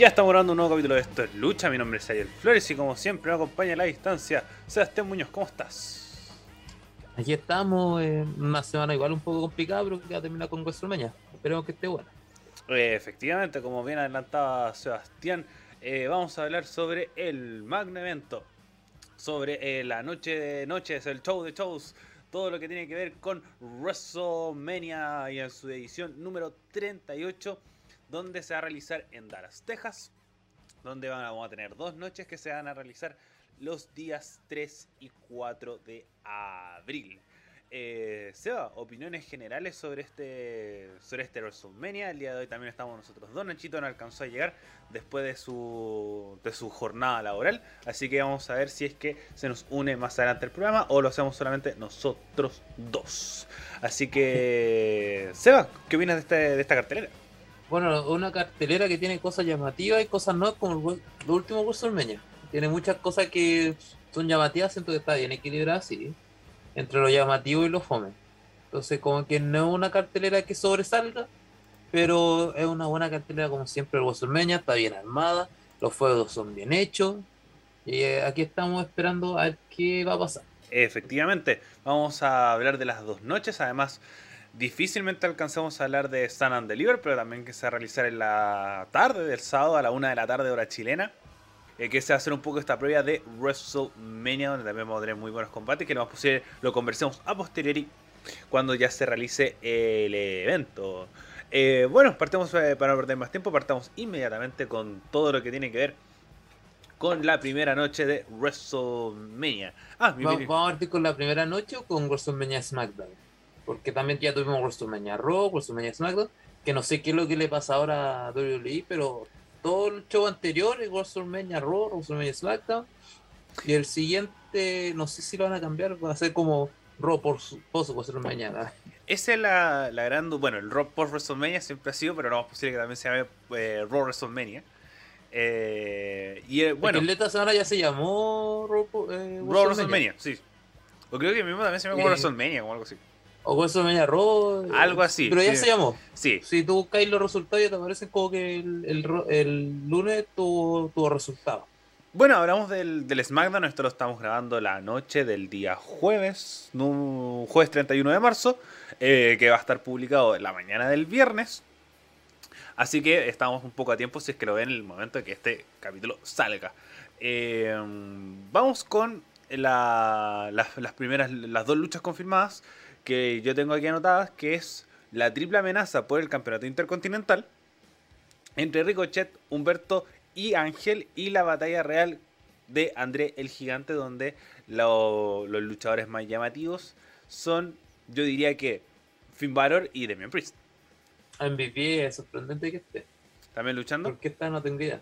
Ya estamos grabando un nuevo capítulo de Esto es Lucha. Mi nombre es Ariel Flores y como siempre me acompaña a la distancia Sebastián Muñoz. ¿Cómo estás? Aquí estamos, eh, una semana igual un poco complicada, pero que va a terminar con WrestleMania. Esperemos que esté buena. Eh, efectivamente, como bien adelantaba Sebastián, eh, vamos a hablar sobre el Magna Evento, sobre eh, la noche de noches, el show de shows, todo lo que tiene que ver con WrestleMania y en su edición número 38, donde se va a realizar en Dallas, Texas, donde vamos a tener dos noches que se van a realizar los días 3 y 4 de abril. Eh, Seba, opiniones generales sobre este sobre este WrestleMania. El día de hoy también estamos nosotros dos. Nachito no alcanzó a llegar después de su, de su jornada laboral. Así que vamos a ver si es que se nos une más adelante el programa o lo hacemos solamente nosotros dos. Así que, Seba, ¿qué opinas de, este, de esta cartelera? Bueno, una cartelera que tiene cosas llamativas y cosas no, como el, el último WrestleMania. Tiene muchas cosas que son llamativas, siento que está bien equilibrada, sí entre lo llamativo y lo fome. Entonces, como que no es una cartelera que sobresalga, pero es una buena cartelera, como siempre, el WrestleMania, está bien armada, los fuegos son bien hechos, y eh, aquí estamos esperando a ver qué va a pasar. Efectivamente, vamos a hablar de las dos noches, además. Difícilmente alcanzamos a hablar de Sun and Deliver, pero también que se va a realizar en la tarde del sábado a la una de la tarde, hora chilena eh, que se va a hacer un poco esta previa de WrestleMania, donde también vamos a tener muy buenos combates, que lo más posible lo conversemos a posteriori cuando ya se realice el evento. Eh, bueno, partimos eh, para no perder más tiempo, partamos inmediatamente con todo lo que tiene que ver con la primera noche de WrestleMania. Ah, mi ¿Vamos, ¿Vamos a partir con la primera noche o con WrestleMania SmackDown? Porque también ya tuvimos WrestleMania Raw, WrestleMania SmackDown, que no sé qué es lo que le pasa ahora a WWE, pero todo el show anterior, el WrestleMania Raw, WrestleMania SmackDown. Y el siguiente, no sé si lo van a cambiar, va a ser como Raw por post WrestleMania. Esa es la, la gran. Bueno, el Raw post WrestleMania siempre ha sido, pero no es posible que también se llame eh, Raw WrestleMania. Eh, y eh, bueno. El esta semana ya se llamó Raw, eh, Raw WrestleMania, sí. O creo que mismo también se llama WrestleMania o algo así. O WrestleMania Raw. Algo así. Pero ya sí. se llamó. Sí. Si tú buscáis los resultados, ya te aparecen como que el, el, el lunes tuvo, tuvo resultados. Bueno, hablamos del, del SmackDown. Esto lo estamos grabando la noche del día jueves, no, jueves 31 de marzo, eh, que va a estar publicado en la mañana del viernes. Así que estamos un poco a tiempo si es que lo ven en el momento de que este capítulo salga. Eh, vamos con la, las, las primeras, las dos luchas confirmadas que yo tengo aquí anotadas, que es la triple amenaza por el campeonato intercontinental entre Ricochet, Humberto y Ángel y la batalla real de André el Gigante, donde lo, los luchadores más llamativos son, yo diría que Finn Balor y Damian Priest. MVP es sorprendente que esté. ¿También luchando? Porque está no tengo idea.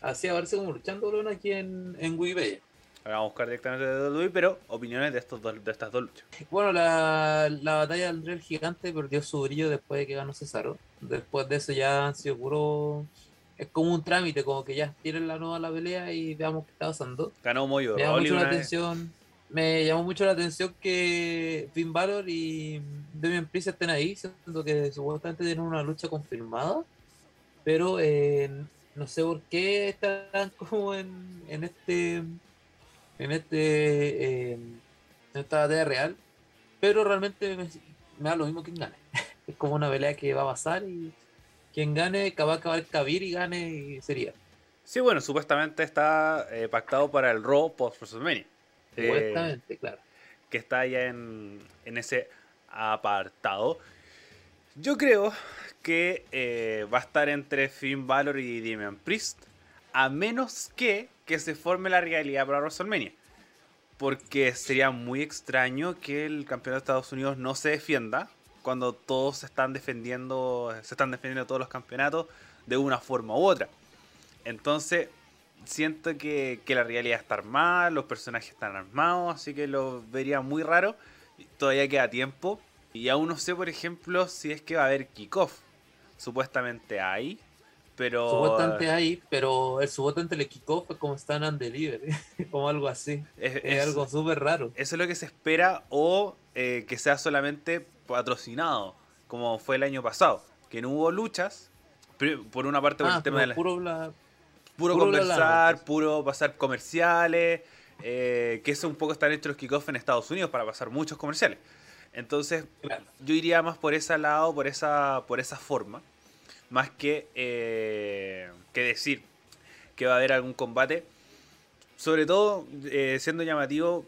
Así aparece como luchando aquí en, en Wikipedia. Vamos a buscar directamente de WWE, pero opiniones de, estos dos, de estas dos luchas. Bueno, la, la batalla del el Gigante perdió su brillo después de que ganó Cesaro. Después de eso ya han sido puro... Es como un trámite, como que ya tienen la nueva la pelea y veamos qué está pasando. Ganó Moyo. Me llamó mucho la atención. Me llamó mucho la atención que Finn Balor y Damian Priest estén ahí, siendo que supuestamente tienen una lucha confirmada. Pero eh, no sé por qué están como en, en este en este eh, en esta batalla real, pero realmente me, me, da lo mismo quien gane. es como una pelea que va a pasar y quien gane va a acabar Kabir y gane y sería. Sí, bueno, supuestamente está eh, pactado para el Raw post WrestleMania. Supuestamente, eh, claro. Que está ya en, en ese apartado. Yo creo que eh, va a estar entre Finn Balor y Damian Priest, a menos que que se forme la realidad para WrestleMania. Porque sería muy extraño que el campeón de Estados Unidos no se defienda cuando todos se están defendiendo, se están defendiendo todos los campeonatos de una forma u otra. Entonces, siento que, que la realidad está armada, los personajes están armados, así que lo vería muy raro. Todavía queda tiempo. Y aún no sé, por ejemplo, si es que va a haber kickoff. Supuestamente hay, pero... Supuestamente hay, pero el supuestamente el kickoff fue como stand and deliver, como algo así. Es, es, es algo súper raro. Eso es lo que se espera o eh, que sea solamente patrocinado, como fue el año pasado, que no hubo luchas, por una parte por ah, el tema de la... Puro la... Puro, Puro bla, bla, conversar, bla. puro pasar comerciales, eh, que eso un poco están hechos los kickoffs en Estados Unidos para pasar muchos comerciales. Entonces, Claro. yo iría más por ese lado, por esa, por esa forma, más que, eh, que decir que va a haber algún combate. Sobre todo eh, siendo llamativo,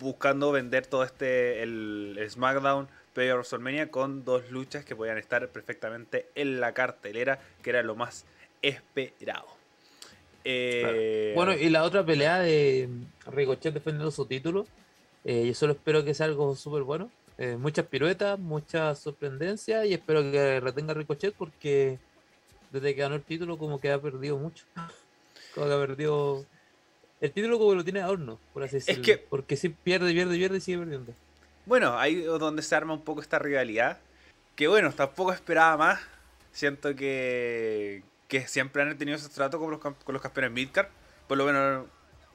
buscando vender todo este, el, SmackDown previo a WrestleMania con dos luchas que podían estar perfectamente en la cartelera, que era lo más esperado. Eh, Bueno, y la otra pelea de Ricochet defendiendo su título, eh, yo solo espero que sea algo súper bueno. Eh, muchas piruetas, mucha sorprendencia y espero que retenga Ricochet porque desde que ganó el título como que ha perdido mucho. Como que ha perdido... El título como que lo tiene a horno, por así decirlo. que- Porque si pierde, pierde, pierde y sigue perdiendo. Bueno, ahí es donde se arma un poco esta rivalidad. Que bueno, tampoco esperaba más. Siento que, que siempre han tenido ese trato con los, con los campeones Midcard. Por lo menos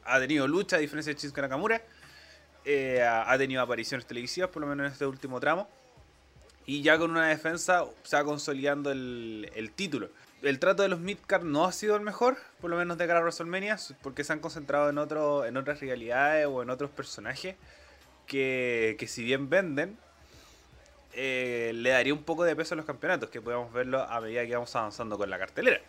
ha tenido lucha, a diferencia de Shinsuke Nakamura. Eh, ha tenido apariciones televisivas, por lo menos en este último tramo. Y ya con una defensa se va consolidando el, el título. El trato de los Midcard no ha sido el mejor, por lo menos de cara a WrestleMania, porque se han concentrado en, otro, en otras rivalidades o en otros personajes que, que si bien venden, eh, le daría un poco de peso a los campeonatos, que podemos verlo a medida que vamos avanzando con la cartelera.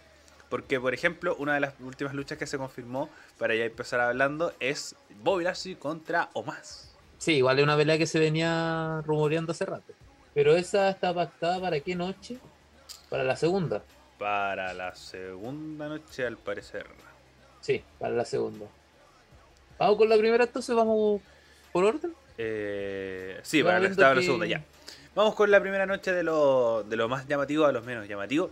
Porque, por ejemplo, una de las últimas luchas que se confirmó, para ya empezar hablando, es Bobby Lashley contra Omas. Sí, igual es una pelea que se venía rumoreando hace rato. Pero esa está pactada para qué noche? Para la segunda. Para la segunda noche, al parecer. Sí, para la segunda. Vamos con la primera, entonces vamos por orden. Eh, sí, para la, la segunda ya. Vamos con la primera noche de lo, de lo más llamativo a lo menos llamativo.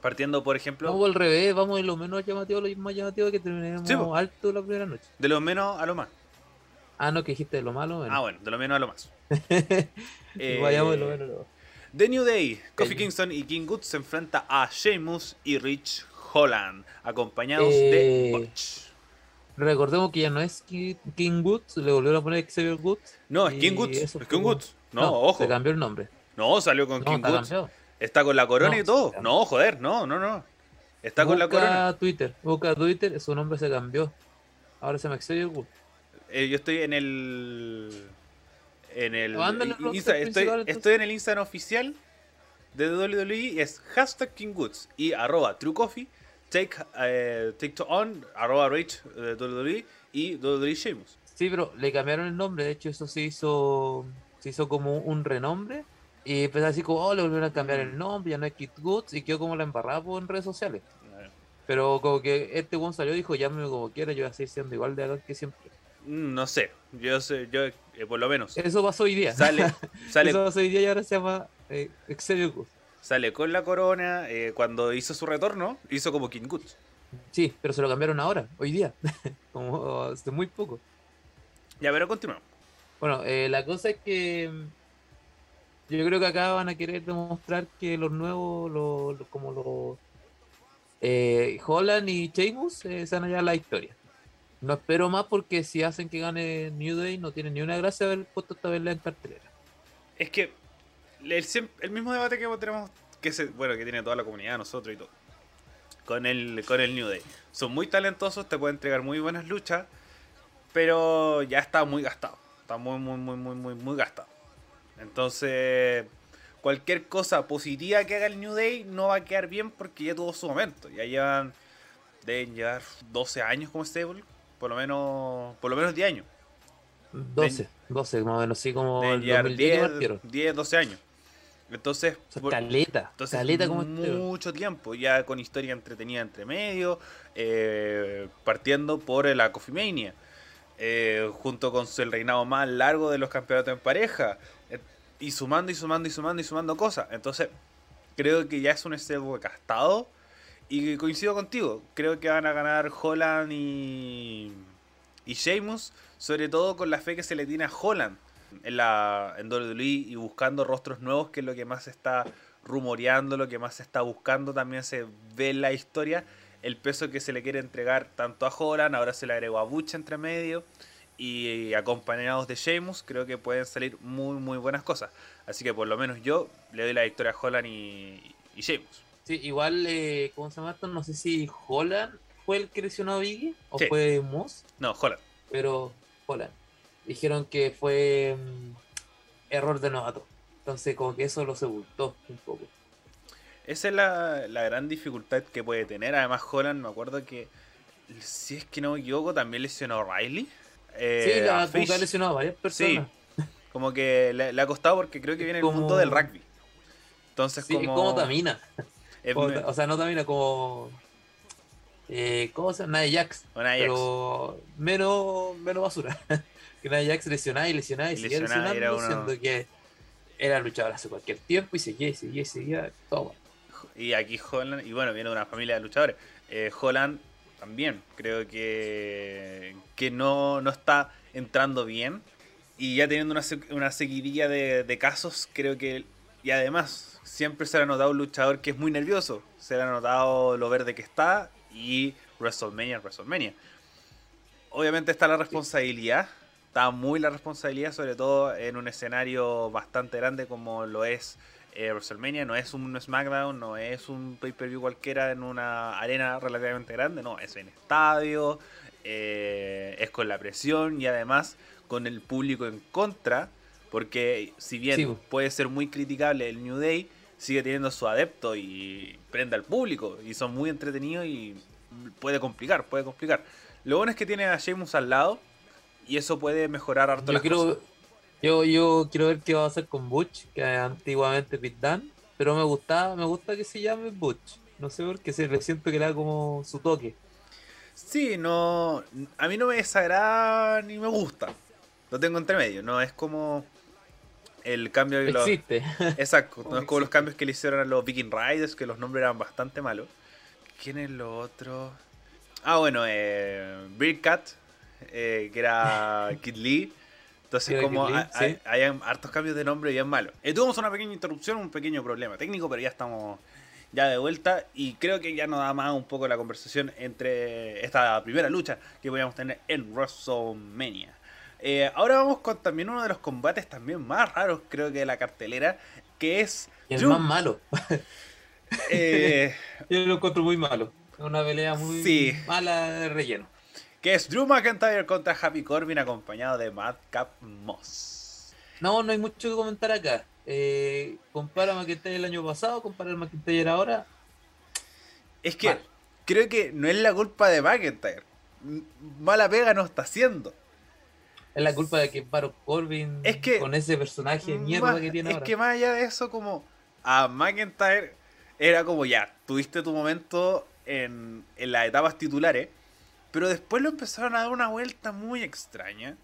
Partiendo, por ejemplo, Vamos al revés, vamos de lo menos llamativo a lo más llamativo que terminemos Sí, alto la primera noche. de lo menos a lo más. Ah, no, que dijiste de lo malo. Bueno. Ah, bueno, de lo menos a lo más. Eh, Vayamos de lo menos a lo más. The New Day, Kofi Kingston y King Goods se enfrenta a Sheamus y Rich Holland, acompañados Eh, de Butch. Recordemos que ya no es Ki- King Goods, le volvieron a poner Xavier Goods. No, es King Goods, eso es King Goods. No, ojo. Se cambió el nombre. No, salió con No, King cambiado. Está con la corona No, y todo. No, joder, no, no, no. Está con la Busca corona. Twitter, busca Twitter, su nombre se cambió. Ahora se llama Xavier Goods. Eh, yo estoy en el. En el. El Insta- estoy, estoy en el Instagram oficial de WWE es hashtag King Goods y arroba True Coffee, take, eh, take to on, arroba Rich eh, WWE y WWE Sheamus. Sí, pero le cambiaron el nombre, de hecho eso se hizo se hizo como un renombre y empezó así como, oh, le volvieron a cambiar el nombre, ya no es Kid Goods y quedó como la embarrada en redes sociales. Pero como que este one salió y dijo, llámeme como quiera, yo voy a seguir siendo igual de acá que siempre. Mm, No sé, yo sé, yo eh, por lo menos Eso pasó hoy día. sale, sale, Eso pasó hoy día y ahora se llama eh, Xavier Goods. sale con la corona. eh, cuando hizo su retorno, hizo como King Goods. Sí, pero se lo cambiaron ahora, hoy día. como hace muy poco. Ya, pero continuamos. Bueno, eh, la cosa es que yo creo que acá van a querer demostrar que los nuevos, los, como los eh, Holland y Sheamus eh, se a llevar la historia. No espero más porque si hacen que gane New Day no tiene ni una gracia haber puesto esta vez en cartelera. Es que el mismo debate que tenemos, que se, bueno, que tiene toda la comunidad, nosotros y todo, con el, con el New Day. Son muy talentosos, te pueden entregar muy buenas luchas, pero ya está muy gastado. Está muy, muy, muy, muy, muy, muy gastado. Entonces, cualquier cosa positiva que haga el New Day no va a quedar bien porque ya tuvo su momento. Ya llevan, deben llevar 12 años como stable, por lo menos, por lo menos 10 años. 12, 12 más o menos, así como Deben el llevar 2010 que 10, partieron. 10, 12 años. Entonces, por- caleta, entonces, caleta como este. mucho tiempo, ya con historia entretenida entre medio, eh, partiendo por la Coffee Mania, eh, junto con su- el reinado más largo de los campeonatos en pareja, y sumando y sumando y sumando y sumando cosas. Entonces, creo que ya es un estebo gastado, y coincido contigo, creo que van a ganar Holland y, y Sheamus, sobre todo con la fe que se le tiene a Holland en la en WWE y buscando rostros nuevos, que es lo que más se está rumoreando, lo que más se está buscando, también se ve en la historia el peso que se le quiere entregar tanto a Holland, ahora se le agregó a Butch entre medio y acompañados de Sheamus, creo que pueden salir muy muy buenas cosas. Así que por lo menos yo le doy la victoria a Holland y, y Sheamus. Sí, igual, eh, ¿cómo se llama esto? No sé si Holland, fue el que lesionó a Biggie o Sí. fue Moss, No, Holland. pero Holland. Dijeron que fue mm, error de novato. Entonces como que eso lo sepultó un poco. Esa es la, la gran dificultad que puede tener. Además, Holland, me acuerdo que, si es que no me equivoco, también lesionó a Riley. Eh, sí, la, Fish. ha lesionado a varias personas. Como que le, le ha costado porque creo que viene el Como- mundo del rugby. Entonces, Sí, como. como Tamina. es Como o sea, no Tamina, como... Eh, ¿Cómo se llama? Nia Jax. pero menos, menos basura. que Nia Jax lesionada y lesionada y, seguía lesionada, lesionando, uno- siendo que era luchador hace cualquier tiempo y seguía y seguía y seguía. Todo mal. Y aquí Holland, y bueno, viene de una familia de luchadores. Eh, Holland también, creo que, que no, no está entrando bien. Y ya teniendo una, una seguidilla de, de casos, creo que. Y además, siempre se le ha notado un luchador que es muy nervioso. Se ha notado lo verde que está y WrestleMania es WrestleMania. Obviamente está la responsabilidad. Está muy la responsabilidad, sobre todo en un escenario bastante grande como lo es eh, WrestleMania. No es un SmackDown, no es un pay-per-view cualquiera en una arena relativamente grande. No, es en estadio, eh, es con la presión y además con el público en contra. Porque si bien Sí, puede ser muy criticable el New Day, sigue teniendo su adepto y prende al público. Y son muy entretenidos y puede complicar, puede complicar. Lo bueno es que tiene a Sheamus al lado y eso puede mejorar harto Yo las cosas. Yo, yo quiero ver qué va a hacer con Butch, que antiguamente Pit Dan, pero me gusta, me gusta que se llame Butch. No sé por qué se le siento que le da como su toque. Sí, no. A mí no me desagrada ni me gusta. Lo tengo entre medio. No es como el cambio de los. Existe. Exacto, no es como los cambios que le hicieron a los Viking Riders, que los nombres eran bastante malos. ¿Quién es lo otro? Ah, bueno, eh, Bearcat, eh, que era Kid Lee. Entonces, como sí. hay hartos cambios de nombre bien malos. Eh, tuvimos una pequeña interrupción, un pequeño problema técnico, pero ya estamos ya de vuelta y creo que ya nos da más un poco la conversación entre esta primera lucha que podíamos tener en WrestleMania. Eh, ahora vamos con también uno de los combates también más raros, creo que de la cartelera, que es Y el más malo. eh, Yo lo encuentro muy malo. Una pelea muy Sí. mala de relleno. Que es Drew McIntyre contra Happy Corbin acompañado de Madcap Moss. No, no hay mucho que comentar acá. Eh, compara a McIntyre el año pasado, compara al McIntyre ahora. Es que Mal. creo que no es la culpa de McIntyre. Mala pega no está haciendo. Es la culpa de que Baron Corbin Es que- con ese personaje de mierda Más- que tiene es ahora. que más allá de eso, como a McIntyre era como ya, tuviste tu momento en, en las etapas titulares, pero después lo empezaron a dar una vuelta muy extraña.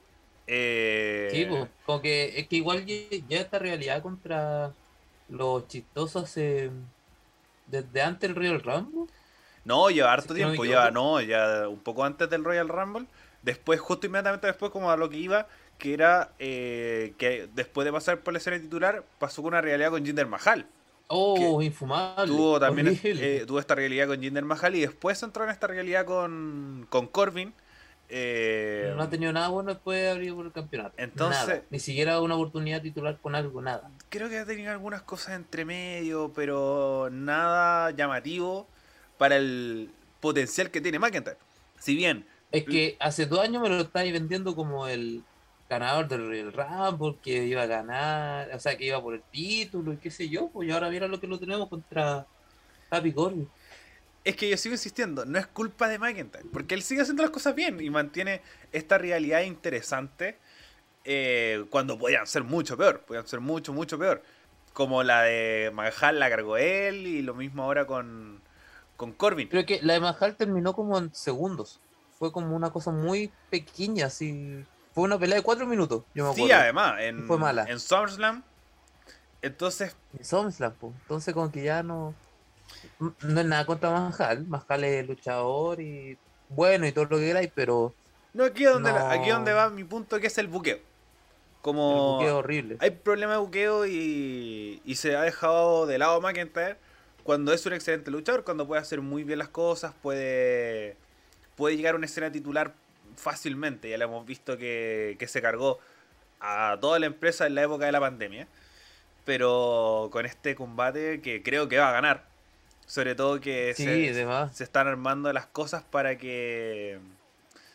Eh, Sí, pues, como que es que igual ya, esta realidad contra los chistosos eh, desde antes del Royal Rumble. No, lleva harto no tiempo, lleva, no, ya un poco antes del Royal Rumble. Después, justo inmediatamente después, como a lo que iba, que era eh, que después de pasar por la escena titular, pasó con una realidad con Jinder Mahal. Oh, infumable. Tuvo también eh, tuvo esta realidad con Jinder Mahal y después entró en esta realidad con, con Corbin. eh, no ha tenido nada bueno después de abrir por el campeonato. Entonces- Nada. Ni siquiera una oportunidad titular con algo, nada. creo que ha tenido algunas cosas entre medio, pero nada llamativo para el potencial que tiene McIntyre. Si bien Es que hace dos años me lo estáis vendiendo como el ganador del Royal Rumble, que iba a ganar, o sea, que iba por el título y qué sé yo, pues y ahora mira lo que lo tenemos contra Happy Corbin. Es que yo sigo insistiendo, no es culpa de McIntyre, porque él sigue haciendo las cosas bien y mantiene esta realidad interesante eh, cuando podían ser mucho peor, podían ser mucho, mucho peor. Como la de Mahal la cargó él y lo mismo ahora con, con Corbin. Creo que la de Mahal terminó como en segundos. Fue como una cosa muy pequeña, así. Fue una pelea de cuatro minutos, yo me Sí, acuerdo. además, en, Fue mala. en SummerSlam, entonces, En SummerSlam, po. Entonces como que ya no... No es nada contra Mahal. Mahal es luchador y bueno y todo lo que queráis, pero no aquí es donde, No. aquí es donde va mi punto que es el buqueo. Como el buqueo horrible. hay problema de buqueo y, y se ha dejado de lado McIntyre cuando es un excelente luchador, cuando puede hacer muy bien las cosas, puede, puede llegar a una escena titular fácilmente. Ya lo hemos visto que, que se cargó a toda la empresa en la época de la pandemia. Pero con este combate que creo que va a ganar, Sobre todo que Sí, se, están armando las cosas para que.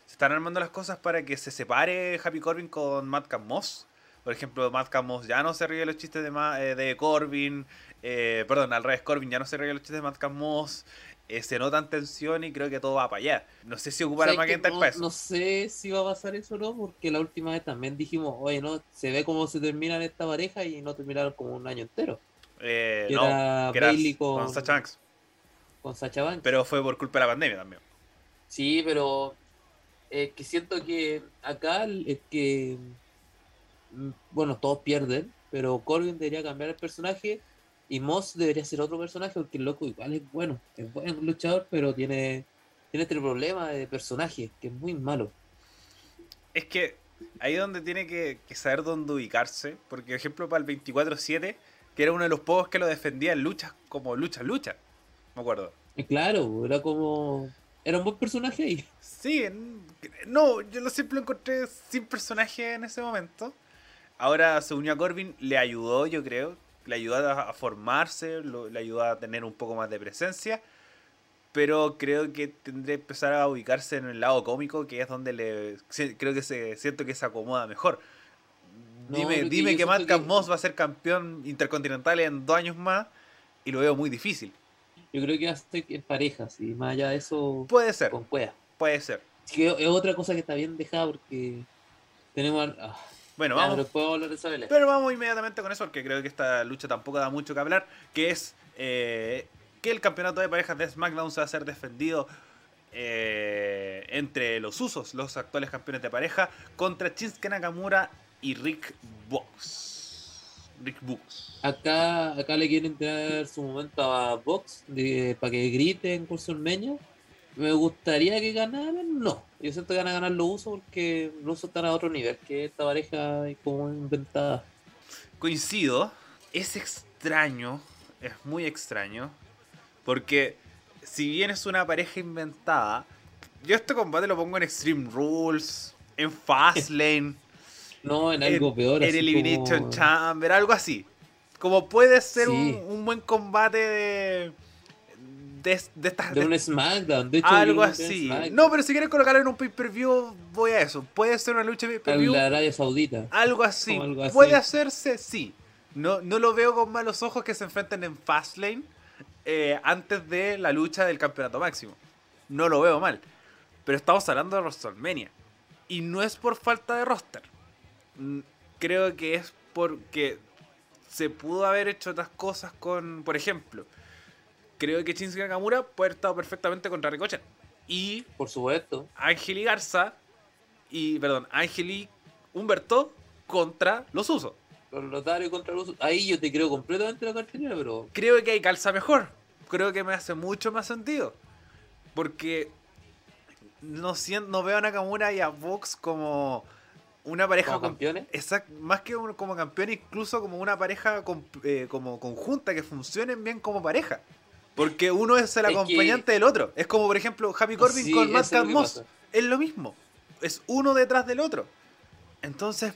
Se están armando las cosas para que se separe Happy Corbin con Madcap Moss. Por ejemplo, Madcap Moss ya no se ríe de los chistes de, Ma- eh, de Corbin. eh, perdón, al revés, Corbin ya no se ríe de los chistes de Madcap Moss. Eh, se notan tensión y creo que todo va para allá. No sé si ocupar a ¿Sabes qué? McIntyre no, no sé si va a pasar eso o no, porque la última vez también dijimos, oye, no, se ve cómo se terminan esta pareja y no terminaron como un año entero. Eh, que no, era que Bailey con, con Sasha Banks. con Sacha Banks. Pero fue por culpa de la pandemia también. Sí, pero eh, que siento que acá es que, mm, bueno, todos pierden, pero Corbin debería cambiar el personaje y Moss debería ser otro personaje porque el loco igual es bueno, es buen luchador, pero tiene, tiene este problema de personaje que es muy malo. Es que ahí es donde tiene que, que saber dónde ubicarse. Porque, por ejemplo, para el 24-7, que era uno de los pocos que lo defendía en luchas como lucha, lucha. Me acuerdo. Claro, era como, era un buen personaje ahí. Sí, no, yo lo siempre lo encontré sin personaje en ese momento. Ahora se unió a Corbin, le ayudó, yo creo. Le ayudó a, a formarse, lo- le ayudó a tener un poco más de presencia. Pero creo que tendría que empezar a ubicarse en el lado cómico, que es donde le creo que se siento que se acomoda mejor. No, dime dime que que- Moss va a ser campeón intercontinental en dos años más y lo veo muy difícil. Yo creo que hace en parejas y más allá de eso, Puede ser, con puede ser. Es que es otra cosa que está bien dejada porque tenemos... ah, Bueno, vamos. pero vamos a hablar de esa pelea. Pero vamos inmediatamente con eso, porque creo que esta lucha tampoco da mucho que hablar, que es eh, que el campeonato de parejas de SmackDown se va a ser defendido eh, entre los usos, los actuales campeones de pareja, contra Shinsuke Nakamura y Rick Box. Rick Box. Acá, acá le quieren tener su momento a Box para que griten con su meño. Me gustaría que ganaran, no. Yo siento que van a ganar los usos porque los usos están a otro nivel que esta pareja es como inventada. Coincido, es extraño, es muy extraño, porque si bien es una pareja inventada, yo este combate lo pongo en Extreme Rules, en Fastlane. No, en algo peor. En Elimination como- Chamber, algo así. Como puede ser Sí. un, un buen combate de. De, de estas. De de- un SmackDown. De hecho, algo así. No, pero si quieres colocarlo en un pay-per-view, voy a eso. Puede ser una lucha pay-per-view. la Arabia Saudita. Algo así. Como algo así. Puede hacerse, sí. No, no lo veo con malos ojos que se enfrenten en Fastlane eh, antes de la lucha del campeonato máximo. No lo veo mal. Pero estamos hablando de WrestleMania. Y no es por falta de roster. Mm, Creo que es porque se pudo haber hecho otras cosas con, por ejemplo, creo que Shinsuke Nakamura puede haber estado perfectamente contra Ricochet. Y Por supuesto. Ángel y Garza y, perdón, Ángel y Humberto contra los Usos. Los Lotario contra los usos. Ahí yo te creo completamente la cartelera, pero Creo que ahí calza mejor. Creo que me hace mucho más sentido. Porque no, sien- no veo a Nakamura y a Vox como una pareja como campeones. exact- más que un- como campeón, incluso como una pareja con- eh, como conjunta, que funcionen bien como pareja. Porque uno es el Es que- acompañante del otro. Es como, por ejemplo, Happy Corbin Sí, con Matt Moss. pasa. Es lo mismo. Es uno detrás del otro. Entonces,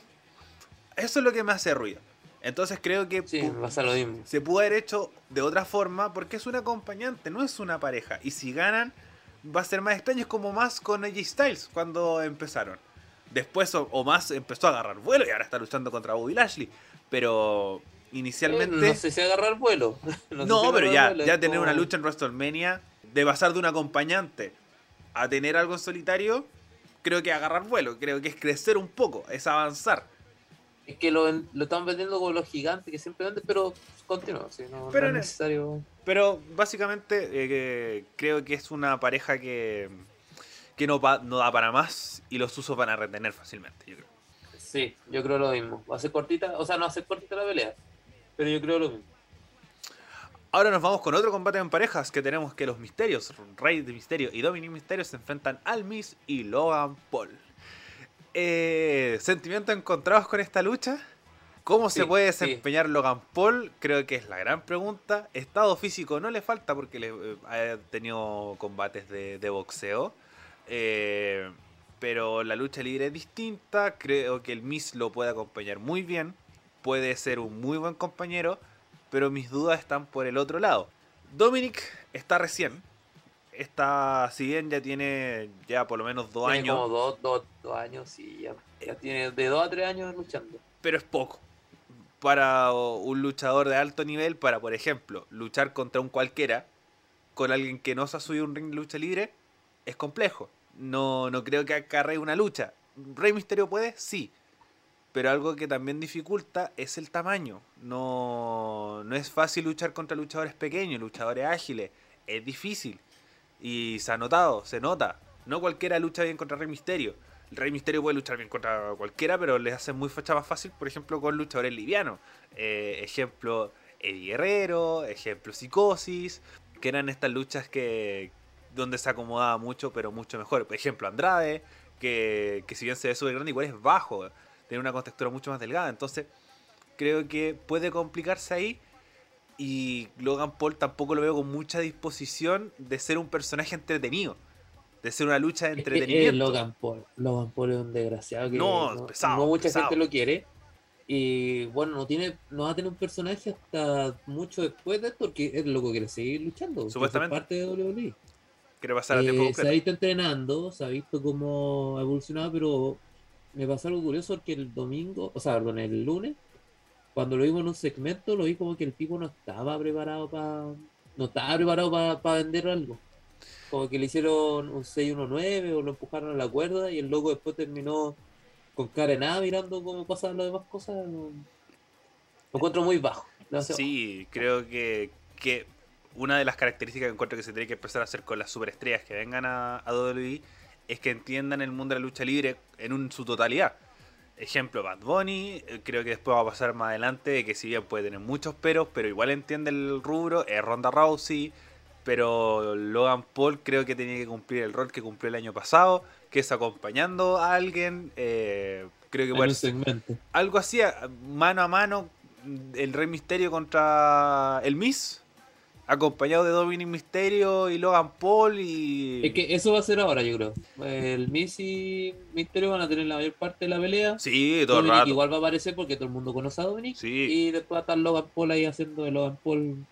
eso es lo que me hace ruido. Entonces creo que Sí, pu- me pasa lo mismo. se pudo haber hecho de otra forma porque es un acompañante, no es una pareja. Y si ganan, va a ser más extraño. Es como más con AJ Styles cuando empezaron. Después o, o más empezó a agarrar vuelo y ahora está luchando contra Bobby Lashley. Pero inicialmente... Eh, no sé si agarrar vuelo. No, sé si pero ya, vuelo, ya tener una lucha en WrestleMania, de pasar de un acompañante a tener algo en solitario, creo que agarrar vuelo, creo que es crecer un poco, es avanzar. Es que lo, lo están vendiendo como los gigantes que siempre venden, pero continúa. sí, no, no Pero es necesario. Pero básicamente eh, creo que es una pareja que, que no, pa- no da para más y los usos van a retener fácilmente, yo creo. Sí, yo creo lo mismo. Va a ser cortita, o sea, no va a ser cortita la pelea, pero yo creo lo mismo. Ahora nos vamos con otro combate en parejas que tenemos que los misterios, Rey de Misterio y Dominic Misterio se enfrentan al Miss y Logan Paul. Eh, ¿Sentimientos encontrados con esta lucha? ¿Cómo se puede sí. desempeñar Logan Paul? Creo que es la gran pregunta. Estado físico no le falta porque le, eh, ha tenido combates de, de boxeo. Eh, pero la lucha libre es distinta. Creo que el Miss lo puede acompañar muy bien. Puede ser un muy buen compañero. Pero mis dudas están por el otro lado. Dominic está recién. Está, si bien ya tiene ya por lo menos dos Tiene años, como dos, dos, dos años y ya, ya tiene de dos a tres años luchando. pero es poco. Para un luchador de alto nivel, para por ejemplo, luchar contra un cualquiera, con alguien que no se ha subido un ring de lucha libre, es complejo. No, no creo que acarree una lucha. ¿Rey Misterio puede? Sí. Pero algo que también dificulta es el tamaño. No, no es fácil luchar contra luchadores pequeños, luchadores ágiles. Es difícil. Y se ha notado, se nota. No cualquiera lucha bien contra Rey Misterio. El Rey Misterio puede luchar bien contra cualquiera, pero les hace muy fecha más fácil, por ejemplo, con luchadores livianos. Eh, ejemplo, Eddie Guerrero, ejemplo, Psicosis, que eran estas luchas que donde se acomodaba mucho, pero mucho mejor. Por ejemplo, Andrade, que, que si bien se ve súper grande, igual es bajo, tiene una contextura mucho más delgada. Entonces, creo que puede complicarse ahí. Y Logan Paul tampoco lo veo con mucha disposición de ser un personaje entretenido. De ser una lucha de eh, entretenimiento. Logan Paul. Logan Paul es un desgraciado que No, no, pesado, no mucha pesado. gente lo quiere. Y bueno, no tiene, no va a tener un personaje hasta mucho después de esto, porque es loco quiere seguir luchando. Supuestamente. parte de WWE. Quiere pasar a tiempo Eh, se completo. ha visto entrenando, se ha visto cómo ha evolucionado, pero me pasó algo curioso porque el domingo, o sea, perdón, el lunes, cuando lo vimos en un segmento, lo vi como que el tipo no estaba preparado para no estaba preparado para vender algo. Como que le hicieron un 619 o lo empujaron a la cuerda y el loco después terminó con cara de nada mirando cómo pasaban las demás cosas. Lo, encuentro muy bajo. Sí, creo que, que una de las características que encuentro que se tiene que empezar a hacer con las superestrellas que vengan a, a WWE es que entiendan el mundo de la lucha libre en un- su totalidad. Ejemplo, Bad Bunny, eh, creo que después va a pasar más adelante, de que si bien puede tener muchos peros, pero igual entiende el rubro, es Ronda Rousey, pero Logan Paul creo que tenía que cumplir el rol que cumplió el año pasado, que es acompañando a alguien, eh, creo que segmento. algo así, mano a mano, el Rey Misterio contra el Miss, acompañado de Dominic Misterio y Logan Paul y... Es que eso va a ser ahora, yo creo. El Miss y Misterio van a tener la mayor parte de la pelea. Sí, todo el Dominic rato. igual va a aparecer porque todo el mundo conoce a Dominic. Sí. Y después va a estar Logan Paul ahí haciendo de Logan Paul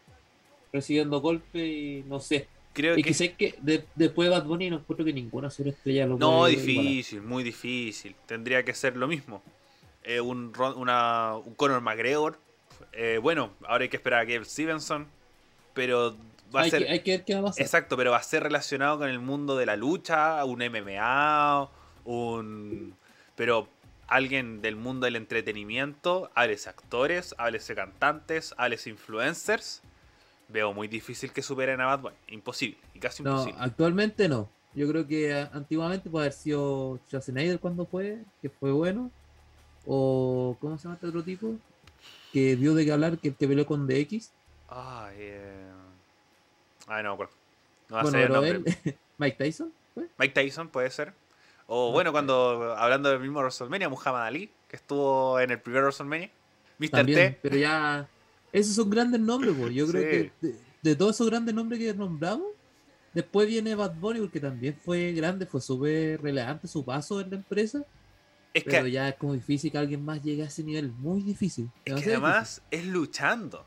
recibiendo golpes y no sé. Creo Y que... sé que de- después de Bad Bunny no encuentro que ninguna superestrella lo No, puede difícil, muy difícil. Tendría que ser lo mismo. Eh, un, una, un Conor McGregor. Eh, bueno, ahora hay que esperar a Gabe Stevenson. Pero va a ser... que, hay que ver qué va a pasar. Exacto, pero va a ser relacionado con el mundo de la lucha, un MMA, un... Pero alguien del mundo del entretenimiento, háblese actores, háblese cantantes, háblese influencers. Veo muy difícil que superen a Bad Bunny. Imposible, y casi No, imposible. actualmente no. Yo creo que eh, antiguamente puede haber sido Schwarzenegger cuando fue, que fue bueno. O, ¿cómo se llama este otro tipo? Que dio de qué hablar, que que peleó con DX. Ay, eh... Ay, no me acuerdo. No va a bueno, ser el pero nombre. él, Mike Tyson, ¿fue? Mike Tyson puede ser. O No bueno, cuando hablando del mismo WrestleMania, Muhammad Ali, que estuvo en el primer WrestleMania. Mr. También, T. pero ya. Esos son grandes nombres, pues. Yo creo Sí. que de, de todos esos grandes nombres que nombramos, después viene Bad Bunny, porque también fue grande, fue súper relevante su paso en la empresa. Es que, Pero ya es como difícil que alguien más llegue a ese nivel. Muy difícil. es que además es luchando.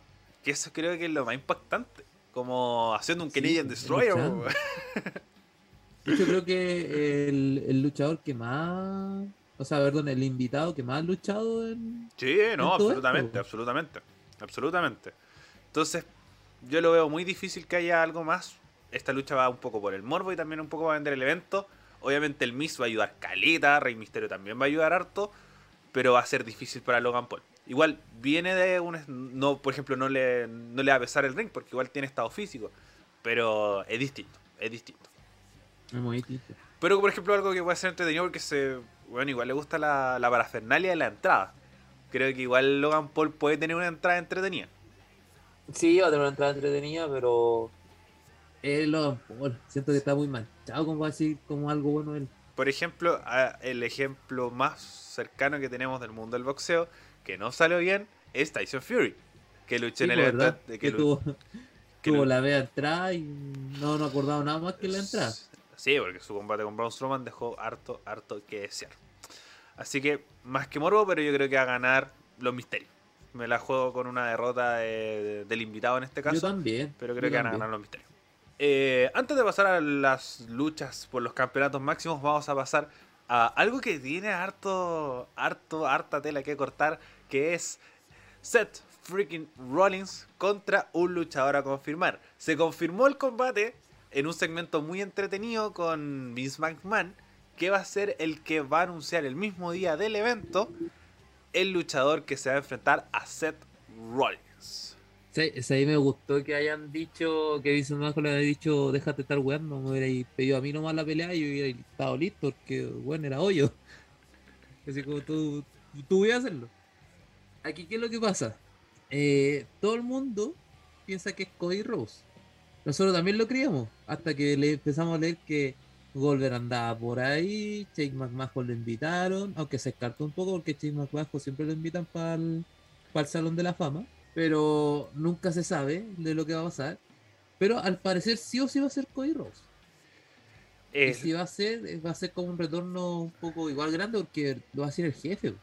Que eso creo que es lo más impactante. Como haciendo un Sí, Canadian Destroyer. hecho, creo que el, el luchador que más. O sea, perdón, el invitado que más ha luchado en. Sí, no, En absolutamente, esto. absolutamente. Absolutamente. Entonces, yo lo veo muy difícil que haya algo más. Esta lucha va un poco por el morbo y también un poco va a vender el evento. Obviamente el Miss va a ayudar caleta, Rey Misterio también va a ayudar harto, pero va a ser difícil para Logan Paul. Igual viene de un no, por ejemplo, no le no le va a pesar el ring porque igual tiene estado físico, pero es distinto, es distinto. Es muy distinto. Pero por ejemplo algo que puede ser entretenido porque se bueno, igual le gusta la, la parafernalia de la entrada. Creo que igual Logan Paul puede tener una entrada entretenida. Sí, va a tener una entrada entretenida, pero. Es Logan Paul. Siento que está muy manchado, como va a decir como algo bueno él. Por ejemplo, el ejemplo más cercano que tenemos del mundo del boxeo, que no salió bien, es Tyson Fury. Que luchó en el evento. Que, tuvo, que tuvo lu- la vea entrada y no nos acordaba nada más que la entrada. Sí, porque su combate con Braun Strowman dejó harto, harto que desear. Así que, más que morbo, pero yo creo que va a ganar los misterios. me la juego con una derrota de- del invitado en este caso. Yo también. Pero creo que van a ganar los misterios. Eh, antes de pasar a las luchas por los campeonatos máximos, vamos a pasar a algo que tiene harto, harto, harta tela que cortar, que es Seth freaking Rollins contra un luchador a confirmar. Se confirmó el combate en un segmento muy entretenido con Vince McMahon, que va a ser el que va a anunciar el mismo día del evento el luchador que se va a enfrentar a Seth Rollins. Sí, sí, ahí me gustó que hayan dicho, que Vincent McMahon le haya dicho, déjate estar weando, me hubierais pedido a mí nomás la pelea y yo hubiera estado listo, porque bueno, era hoyo. Así como tú, tú voy a hacerlo. Aquí, ¿qué es lo que pasa? Eh, todo el mundo piensa que es Cody Rose. Nosotros también lo creíamos, hasta que le empezamos a leer que Goldberg andaba por ahí, Jake McMahon lo invitaron, aunque se descartó un poco porque Jake McMahon siempre lo invitan para el, Salón de la Fama, pero nunca se sabe de lo que va a pasar. Pero al parecer sí o sí va a ser Cody Rose. Y Eh, si va a ser, va a ser como un retorno un poco igual grande porque lo va a hacer el jefe.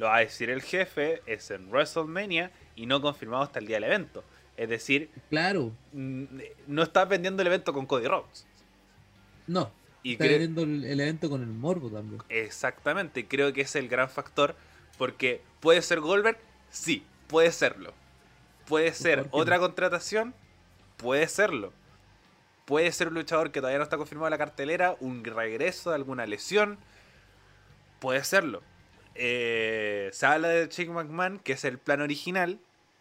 Lo va a decir el jefe, es en WrestleMania y no confirmado hasta el día del evento. Es decir, Claro, mm, no está vendiendo el evento con Cody Rhodes. no. Y Está viendo el, el evento con el morbo también. exactamente, creo que es el gran factor. Porque puede ser Goldberg, sí, puede serlo. Puede ser ¿Por qué otra no? contratación, puede serlo. Puede ser un luchador que todavía no está confirmado en la cartelera, un regreso de alguna lesión. Puede serlo. Eh, se habla de Jake McMahon, que es el plan original.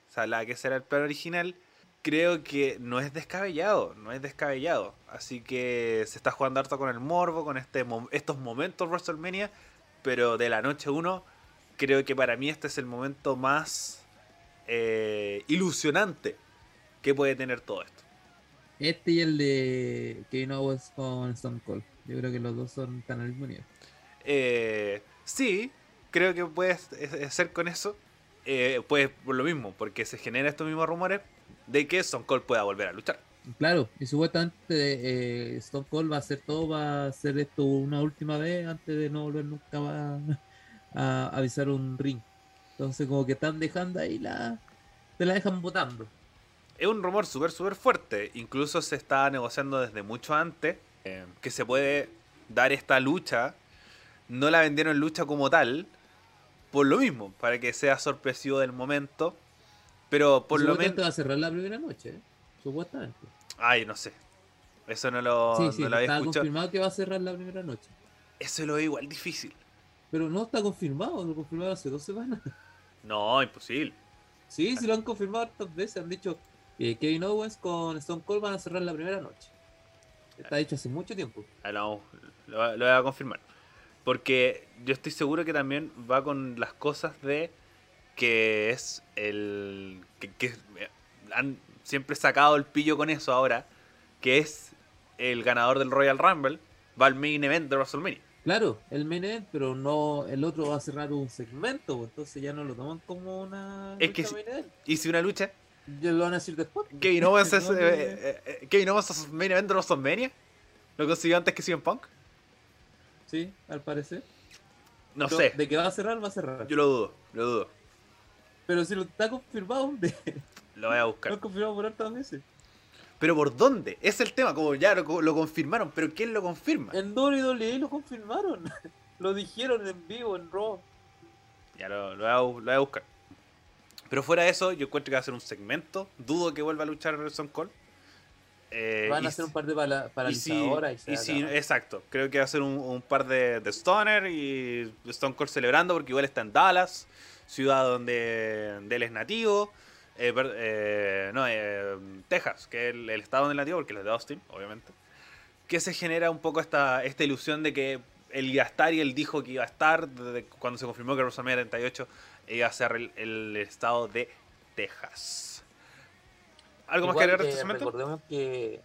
Se habla de que será el plan original. Creo que no es descabellado, no es descabellado. Así que se está jugando harto con el morbo, con este estos momentos WrestleMania. Pero de la noche 1, creo que para mí este es el momento más eh, ilusionante que puede tener todo esto. Este y el de Kevin Owens con Stone Cold. Yo creo que los dos son tan al mismo nivel. Eh, sí, creo que puede s- ser con eso. Eh, pues por lo mismo, porque se generan estos mismos rumores de que Stone Cold pueda volver a luchar. Claro, y supuestamente eh, Stone Cold va a hacer todo, va a hacer esto una última vez antes de no volver nunca más a avisar un ring. Entonces como que están dejando ahí la... Te la dejan votando. Es un rumor súper, súper fuerte. Incluso se está negociando desde mucho antes eh, que se puede dar esta lucha. No la vendieron lucha como tal, por lo mismo, para que sea sorpresivo del momento. Pero por lo menos... va a cerrar la primera noche, ¿eh? Supuestamente. Ay, no sé. Eso no lo, sí, sí, no lo había está escuchado. confirmado que va a cerrar la primera noche. Eso lo veo igual difícil. Pero no está confirmado, lo confirmaron hace dos semanas. No, imposible. Sí, sí lo han confirmado hartas veces. Han dicho que Kevin Owens con Stone Cold van a cerrar la primera noche. Está dicho hace mucho tiempo. Ah, no, lo, lo voy a confirmar. Porque yo estoy seguro que también va con las cosas de que es el. que, que han siempre sacado el pillo con eso ahora. Que es el ganador del Royal Rumble. Va al main event de WrestleMania. Claro, el main event, pero no el otro va a cerrar un segmento, pues, entonces ya no lo toman como una Es que main event. Y si una lucha, Ya lo van a decir después. Kevin Owens es, eh, eh, eh, Kevin Owens es main event de WrestleMania. ¿Lo consiguió antes que CM Punk? Sí, al parecer. No Pero sé. De que va a cerrar, va a cerrar. Yo lo dudo, lo dudo. Pero si lo está confirmado, de... Lo voy a lo buscar. han confirmado por hartas veces. Pero ¿por dónde? Es el tema, como ya lo, lo confirmaron, pero ¿quién lo confirma? En WWE lo confirmaron. lo dijeron en vivo en Raw. Ya lo, lo voy a, bu- lo voy a buscar. Pero fuera de eso, yo encuentro que va a ser un segmento. Dudo que vuelva a luchar Stone Cold. Eh, Van a hacer un par de y si- paralizadoras y, si- exacto, creo que va a ser un, un par de, de Stoner y Stone Cold celebrando porque igual está en Dallas, ciudad donde, donde él es nativo. Eh, eh, no, Texas, que es el, el estado donde él es nativo, porque él es de Austin, obviamente. Que se genera un poco esta, esta ilusión de que él iba a estar y él dijo que iba a estar desde cuando se confirmó que WrestleMania 38 iba a ser el, el estado de Texas. ¿Algo más que agregar de eh, este segmento? Recordemos que.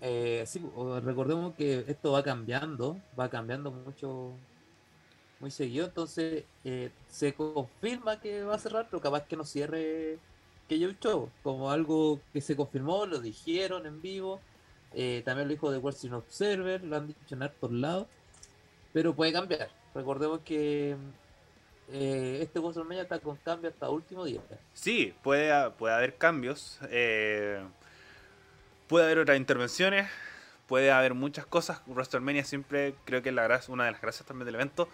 eh, sí, recordemos que esto va cambiando, va cambiando mucho, muy seguido. Entonces, eh, se confirma que va a cerrar, pero capaz que no cierre que yo Show, como algo que se confirmó, lo dijeron en vivo. eh, también lo dijo The Wrestling Observer, lo han dicho en hartos lados, pero puede cambiar. Recordemos que eh, este WrestleMania está con cambio hasta último día. Sí, puede, puede haber cambios. eh, puede haber otras intervenciones. Puede haber muchas cosas. WrestleMania siempre creo que es la una de las gracias también del evento.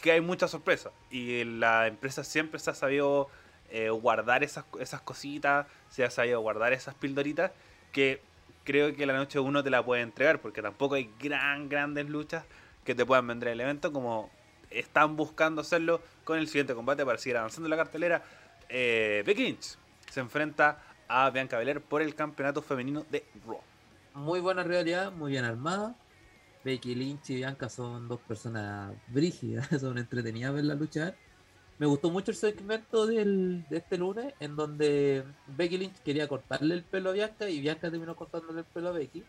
Que hay muchas sorpresas. Y la empresa siempre se ha sabido eh, guardar esas, esas cositas. Se ha sabido guardar esas pildoritas. Que creo que la noche uno te la puede entregar. Porque tampoco hay gran, grandes luchas que te puedan vender el evento. Como están buscando hacerlo con el siguiente combate para seguir avanzando en la cartelera. Eh, Becky Lynch se enfrenta a Bianca Belair por el campeonato femenino de Raw. Muy buena realidad, muy bien armada. Becky Lynch y Bianca son dos personas brígidas, son entretenidas verla luchar. Me gustó mucho el segmento del, de este lunes en donde Becky Lynch quería cortarle el pelo a Bianca y Bianca terminó cortándole el pelo a Becky,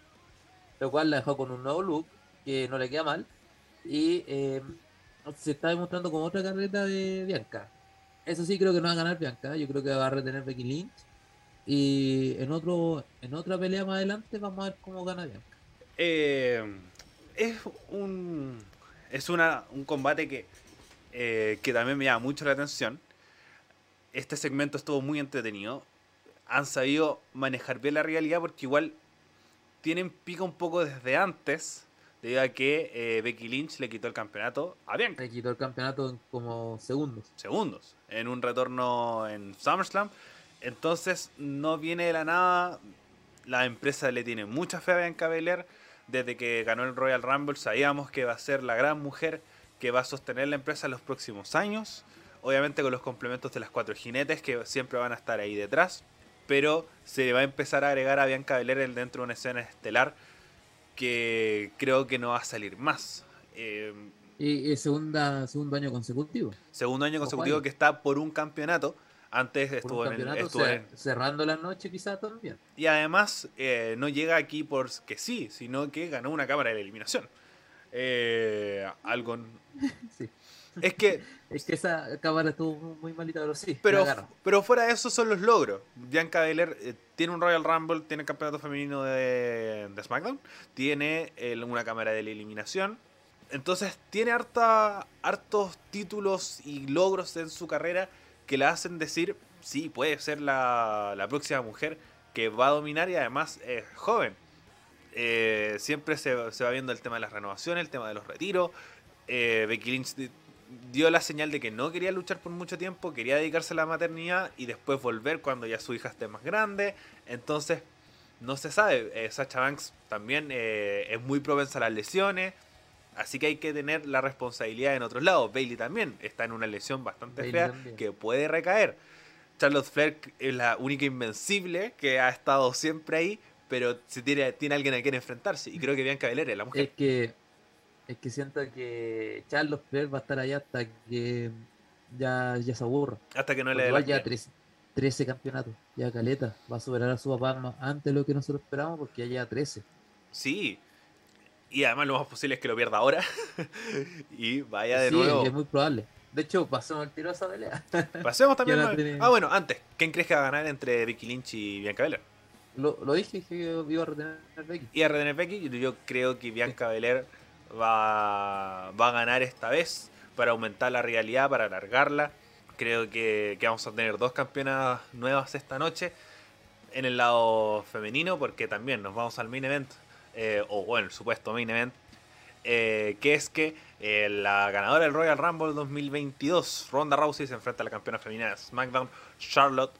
lo cual la dejó con un nuevo look que no le queda mal. Y eh, se está demostrando como otra carreta de Bianca. Eso sí, creo que no va a ganar Bianca. Yo creo que va a retener Becky Lynch. Y en otro en otra pelea más adelante vamos a ver cómo gana Bianca. Eh, es un es una, un combate que, eh, que también me llama mucho la atención. Este segmento estuvo muy entretenido. Han sabido manejar bien la realidad porque igual tienen pico un poco desde antes, debido a que eh, Becky Lynch le quitó el campeonato a Bianca. Le quitó el campeonato en como segundos. segundos en un retorno en SummerSlam. Entonces no viene de la nada. La empresa le tiene mucha fe a Bianca Belair. Desde que ganó el Royal Rumble sabíamos que va a ser la gran mujer que va a sostener la empresa en los próximos años. Obviamente con los complementos de las cuatro jinetes que siempre van a estar ahí detrás. Pero se va a empezar a agregar a Bianca Belair dentro de una escena estelar que creo que no va a salir más. Eh, Y, y segunda, segundo año consecutivo. segundo año consecutivo que está por un campeonato. Antes estuvo en el. campeonato, estuvo cer- en el- cerrando la noche quizás también. y además eh, no llega aquí porque sí, sino que ganó una cámara de eliminación. Eh, algo. Sí. Es que, Es que esa cámara estuvo muy malita, pero sí. pero, pero fuera de eso son los logros. Bianca Belair eh, tiene un Royal Rumble, tiene el campeonato femenino de, de SmackDown, tiene el- una cámara de la eliminación. Entonces tiene harta, hartos títulos y logros en su carrera que la hacen decir, sí, puede ser la, la próxima mujer que va a dominar y además es joven. Eh, siempre se, se va viendo el tema de las renovaciones, el tema de los retiros. Eh, Becky Lynch dio la señal de que no quería luchar por mucho tiempo, quería dedicarse a la maternidad y después volver cuando ya su hija esté más grande. Entonces, no se sabe. Eh, Sacha Banks también eh, es muy propensa a las lesiones. Así que hay que tener la responsabilidad en otros lados. Bailey también está en una lesión bastante fea también. que puede recaer. Charlotte Flair es la única invencible que ha estado siempre ahí, pero si tiene, tiene alguien a quien enfrentarse. Y creo que Bianca Belair es la mujer. Es que, es que siento que Charles Flair va a estar allá hasta que ya, ya se aburra. hasta que no le dé ya 13, 13 campeonatos, ya caleta. Va a superar a su papá antes de lo que nosotros esperamos porque ya lleva 13. Sí. Y además lo más posible es que lo pierda ahora. y vaya de Sí, nuevo. es muy probable. De hecho, pasamos el tiro a esa pelea. Pasemos también. Tiene. Ah, bueno, antes. ¿Quién crees que va a ganar entre Becky Lynch y Bianca Belair? Lo, lo dije que iba a retener Becky. Y a retener Becky, yo creo que Bianca Belair va, va a ganar esta vez para aumentar la realidad, para alargarla. Creo que, vamos a tener dos campeonas nuevas esta noche en el lado femenino, porque también nos vamos al main event, eh, o bueno, supuesto main event, eh, que es que eh, la ganadora del Royal Rumble 2022, Ronda Rousey, se enfrenta a la campeona femenina de SmackDown, Charlotte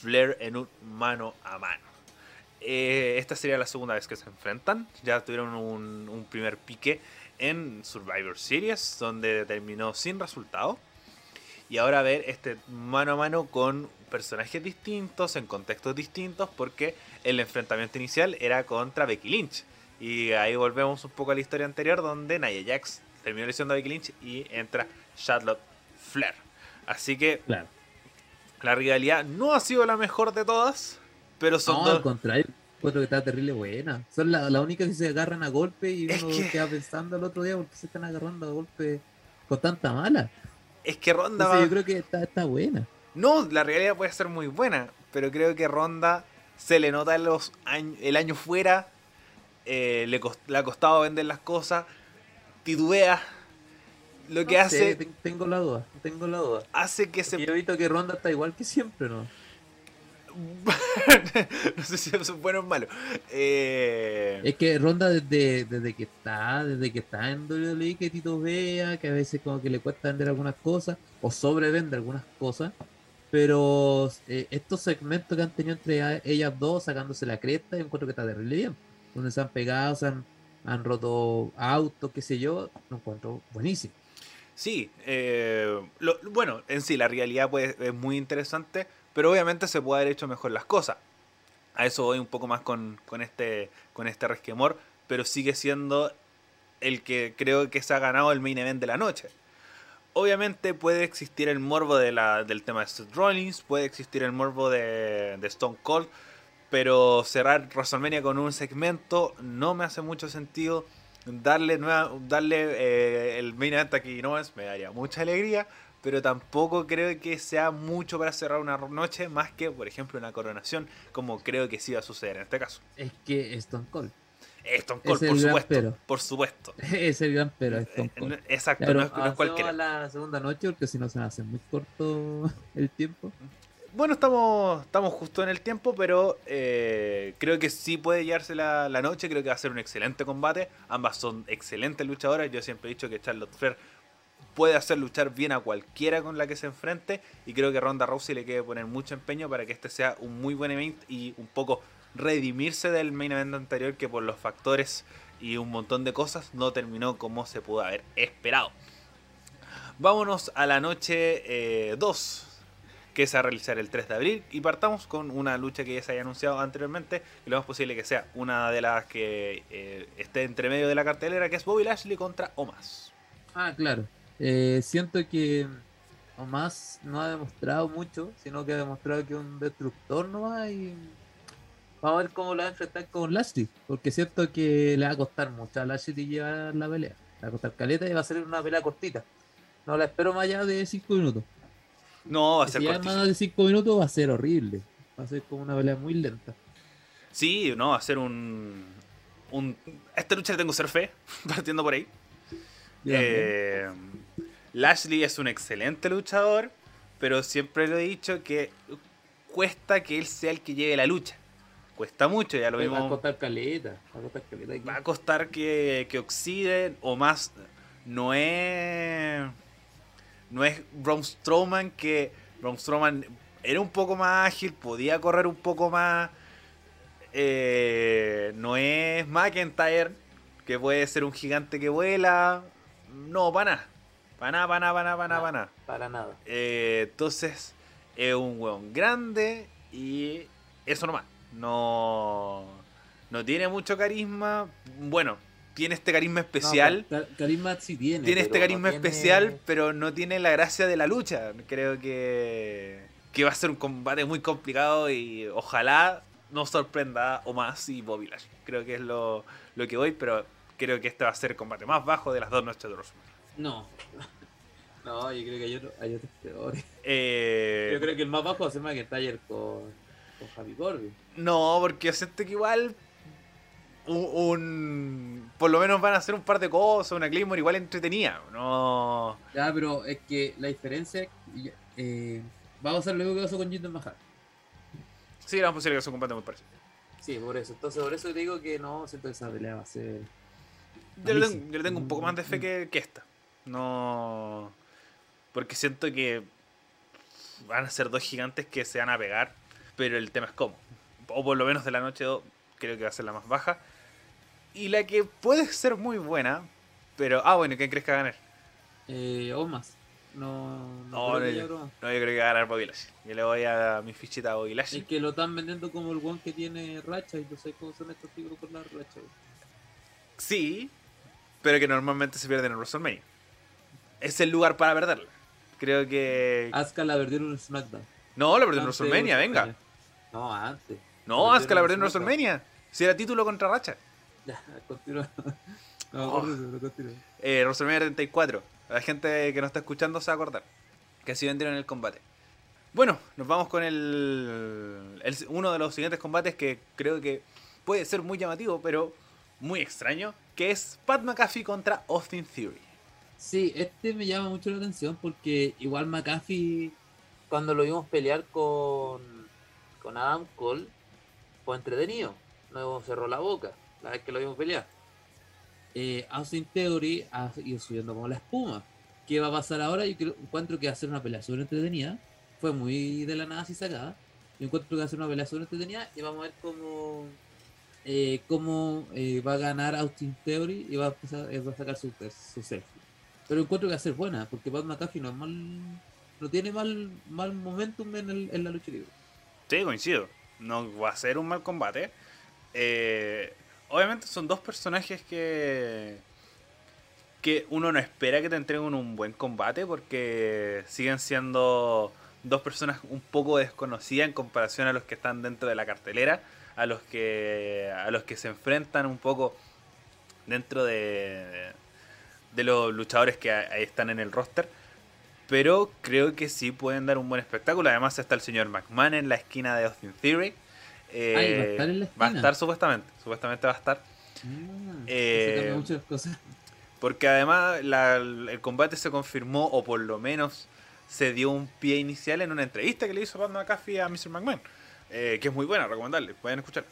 Flair, en un mano a mano. Eh, esta sería la segunda vez que se enfrentan. Ya tuvieron un, un primer pique en Survivor Series, donde terminó sin resultado. Y ahora ver este mano a mano con personajes distintos, en contextos distintos, porque el enfrentamiento inicial era contra Becky Lynch. Y ahí volvemos un poco a la historia anterior, donde Nia Jax terminó lesionando a Becky Lynch y entra Charlotte Flair. Así que Claro. la rivalidad no ha sido la mejor de todas, pero son No, dos. al contrario. Encuentro que está terrible buena. Son la, la única que se agarran a golpe y Es uno que- queda pensando el otro día porque se están agarrando a golpe con tanta mala. Es que Ronda Entonces va- yo creo que está, está buena. No, la realidad puede ser muy buena, pero creo que Ronda se le nota los el año fuera, eh, le, ha costado vender las cosas, titubea, lo que No hace sé, te- tengo la duda, tengo la duda. hace que se Yo he visto que Ronda está igual que siempre, ¿no? no sé si eso es bueno o malo. Eh, Es que Ronda desde, desde que está, desde que está en WWE, que Tito vea, que a veces como que le cuesta vender algunas cosas, o sobrevende algunas cosas, pero eh, estos segmentos que han tenido entre ellas dos, sacándose la cresta, yo encuentro que está terrible bien. Donde se han pegado, se han, han roto autos, qué sé yo, lo encuentro buenísimo. Sí, eh, lo- bueno, en sí la realidad pues, es muy interesante, pero obviamente se puede haber hecho mejor las cosas. A eso voy un poco más con, con este, con este resquemor, pero sigue siendo el que creo que se ha ganado el main event de la noche. Obviamente puede existir el morbo de la, del tema de Seth Rollins, puede existir el morbo de, Stone Cold, pero cerrar WrestleMania con un segmento no me hace mucho sentido. Darle, nueva, darle eh, el main event aquí no es, me daría mucha alegría, pero tampoco creo que sea mucho para cerrar una noche, más que, por ejemplo, una coronación, como creo que sí va a suceder en este caso. Es que Stone Cold. Stone Es Cold, el por supuesto. pero. Por supuesto. es el gran pero, Stone Eh, Cold. no- Exacto, Claro, no es, no es cualquiera. la segunda noche porque si no se hace muy corto el tiempo. Bueno, estamos, estamos justo en el tiempo, pero eh, creo que sí puede llevarse la, la noche. Creo que va a ser un excelente combate. Ambas son excelentes luchadoras. Yo siempre he dicho que Charlotte Flair puede hacer luchar bien a cualquiera con la que se enfrente. Y creo que Ronda Rousey le quiere poner mucho empeño para que este sea un muy buen event y un poco redimirse del main event anterior que por los factores y un montón de cosas no terminó como se pudo haber esperado. Vámonos a la noche 2 que se va a realizar el 3 de abril y partamos con una lucha que ya se haya anunciado anteriormente lo más posible que sea una de las que eh, esté entre medio de la cartelera que es Bobby Lashley contra Omas. Ah, claro. Eh, siento que Omas no ha demostrado mucho, sino que ha demostrado que es un destructor nomás y vamos a ver cómo lo va a enfrentar con Lashley, porque siento que le va a costar mucho a Lashley llevar la pelea. Le va a costar caleta y va a ser una pelea cortita. No la espero más allá de 5 minutos. No, va a Si ser ya cortísimo. más de 5 minutos va a ser horrible. Va a ser como una pelea muy lenta. Sí, no, va a ser un, un... a Esta lucha le tengo ser fe, partiendo por ahí. También. Lashley es un excelente luchador, pero siempre lo he dicho que cuesta que él sea el que lleve la lucha. Cuesta mucho, ya lo va a vimos. costar caleta. Va a costar caleta. Va a costar que, que oxiden o más. No es. No es Braun Strowman que. Braun Strowman era un poco más ágil, podía correr un poco más. Eh, no es McIntyre, que puede ser un gigante que vuela. No, para nada. Para nada, para nada, para nada, para nada, para nada. Para nada. Eh, entonces, es un hueón grande y eso nomás. No, no tiene mucho carisma. Bueno, tiene este carisma especial. No, ca- carisma sí tiene. tiene este no carisma tiene- especial, pero no tiene la gracia de la lucha. Creo que, que va a ser un combate muy complicado y ojalá nos sorprenda o más y Bobby Lashley. Creo que es lo, lo que voy, pero creo que este va a ser el combate más bajo de las dos noches de WrestleMania. No. No, yo creo que hay, otro, hay otros peores. Eh, Yo creo que el más bajo va a ser McIntyre con, con Javi Corbin. No, porque yo siento que igual. Un, un- Por lo menos van a hacer un par de cosas, una Claymore igual entretenida. No. Ya, pero es que la diferencia es que, eh, vamos a hacer lo mismo que pasó con Jinder Mahal. Sí, la posible que sea un combate muy parecido. Sí, por eso. Entonces, por eso te digo que no, siento que esa pelea va a ser. Yo le, tengo, yo le tengo un poco más de fe que, que esta. No. Porque siento que van a ser dos gigantes que se van a pegar, pero el tema es cómo. O por lo menos de la noche 2, creo que va a ser la más baja. Y la que puede ser muy buena, pero. Ah, bueno, ¿quién crees que va a ganar? Eh, o más. No, no, No, creo no, yo-. No, creo que va a ganar Bobby Lashley. Yo le voy a mi fichita a Bobby Lashley. Es que lo están vendiendo como el one que tiene racha y no sé cómo son estos tigres con la racha. Sí, pero que normalmente se pierden en WrestleMania. Es el lugar para perderla. Creo que. Asuka la perdieron en SmackDown. No, la perdió en WrestleMania, venga. No, antes. No, La Asuka la perdió en en. WrestleMania. Si era título contra Racha. Ya, continúa. No, Oh. continúa. Eh, WrestleMania 34. La gente que nos está escuchando se va a acordar. Que así vendieron el combate. Bueno, nos vamos con el, el- uno de los siguientes combates que creo que puede ser muy llamativo, pero muy extraño, que es Pat McAfee contra Austin Theory. Sí, este me llama mucho la atención porque igual McAfee, cuando lo vimos pelear con, con Adam Cole, fue entretenido. No cerró la boca la vez que lo vimos pelear. Eh, Austin Theory ha ido subiendo como la espuma. ¿Qué va a pasar ahora? Yo creo, encuentro que va a ser una pelea súper entretenida. Fue muy de la nada así sacada. Yo encuentro que va a ser una pelea súper entretenida y vamos a ver cómo, eh, cómo eh, va a ganar Austin Theory y va a, empezar, a sacar su, su. Pero encuentro que va a ser buena, porque Pat McAfee no, es mal, no tiene mal, mal momentum en, el, en la lucha libre. Sí, coincido. No va a ser un mal combate. Eh, obviamente son dos personajes que que uno no espera que te entreguen un buen combate porque siguen siendo dos personas un poco desconocidas en comparación a los que están dentro de la cartelera, a los que a los que se enfrentan un poco dentro de de los luchadores que están en el roster. Pero creo que sí pueden dar un buen espectáculo. Además está el señor McMahon en la esquina de Austin Theory. Eh, va a estar en la esquina. Va a estar supuestamente. Supuestamente va a estar. Ah, eh, muchas cosas. Porque además el combate se confirmó, o por lo menos se dio un pie inicial en una entrevista que le hizo Pat McAfee a Mr. McMahon. Eh, que es muy buena, recomendarle, pueden escuchar.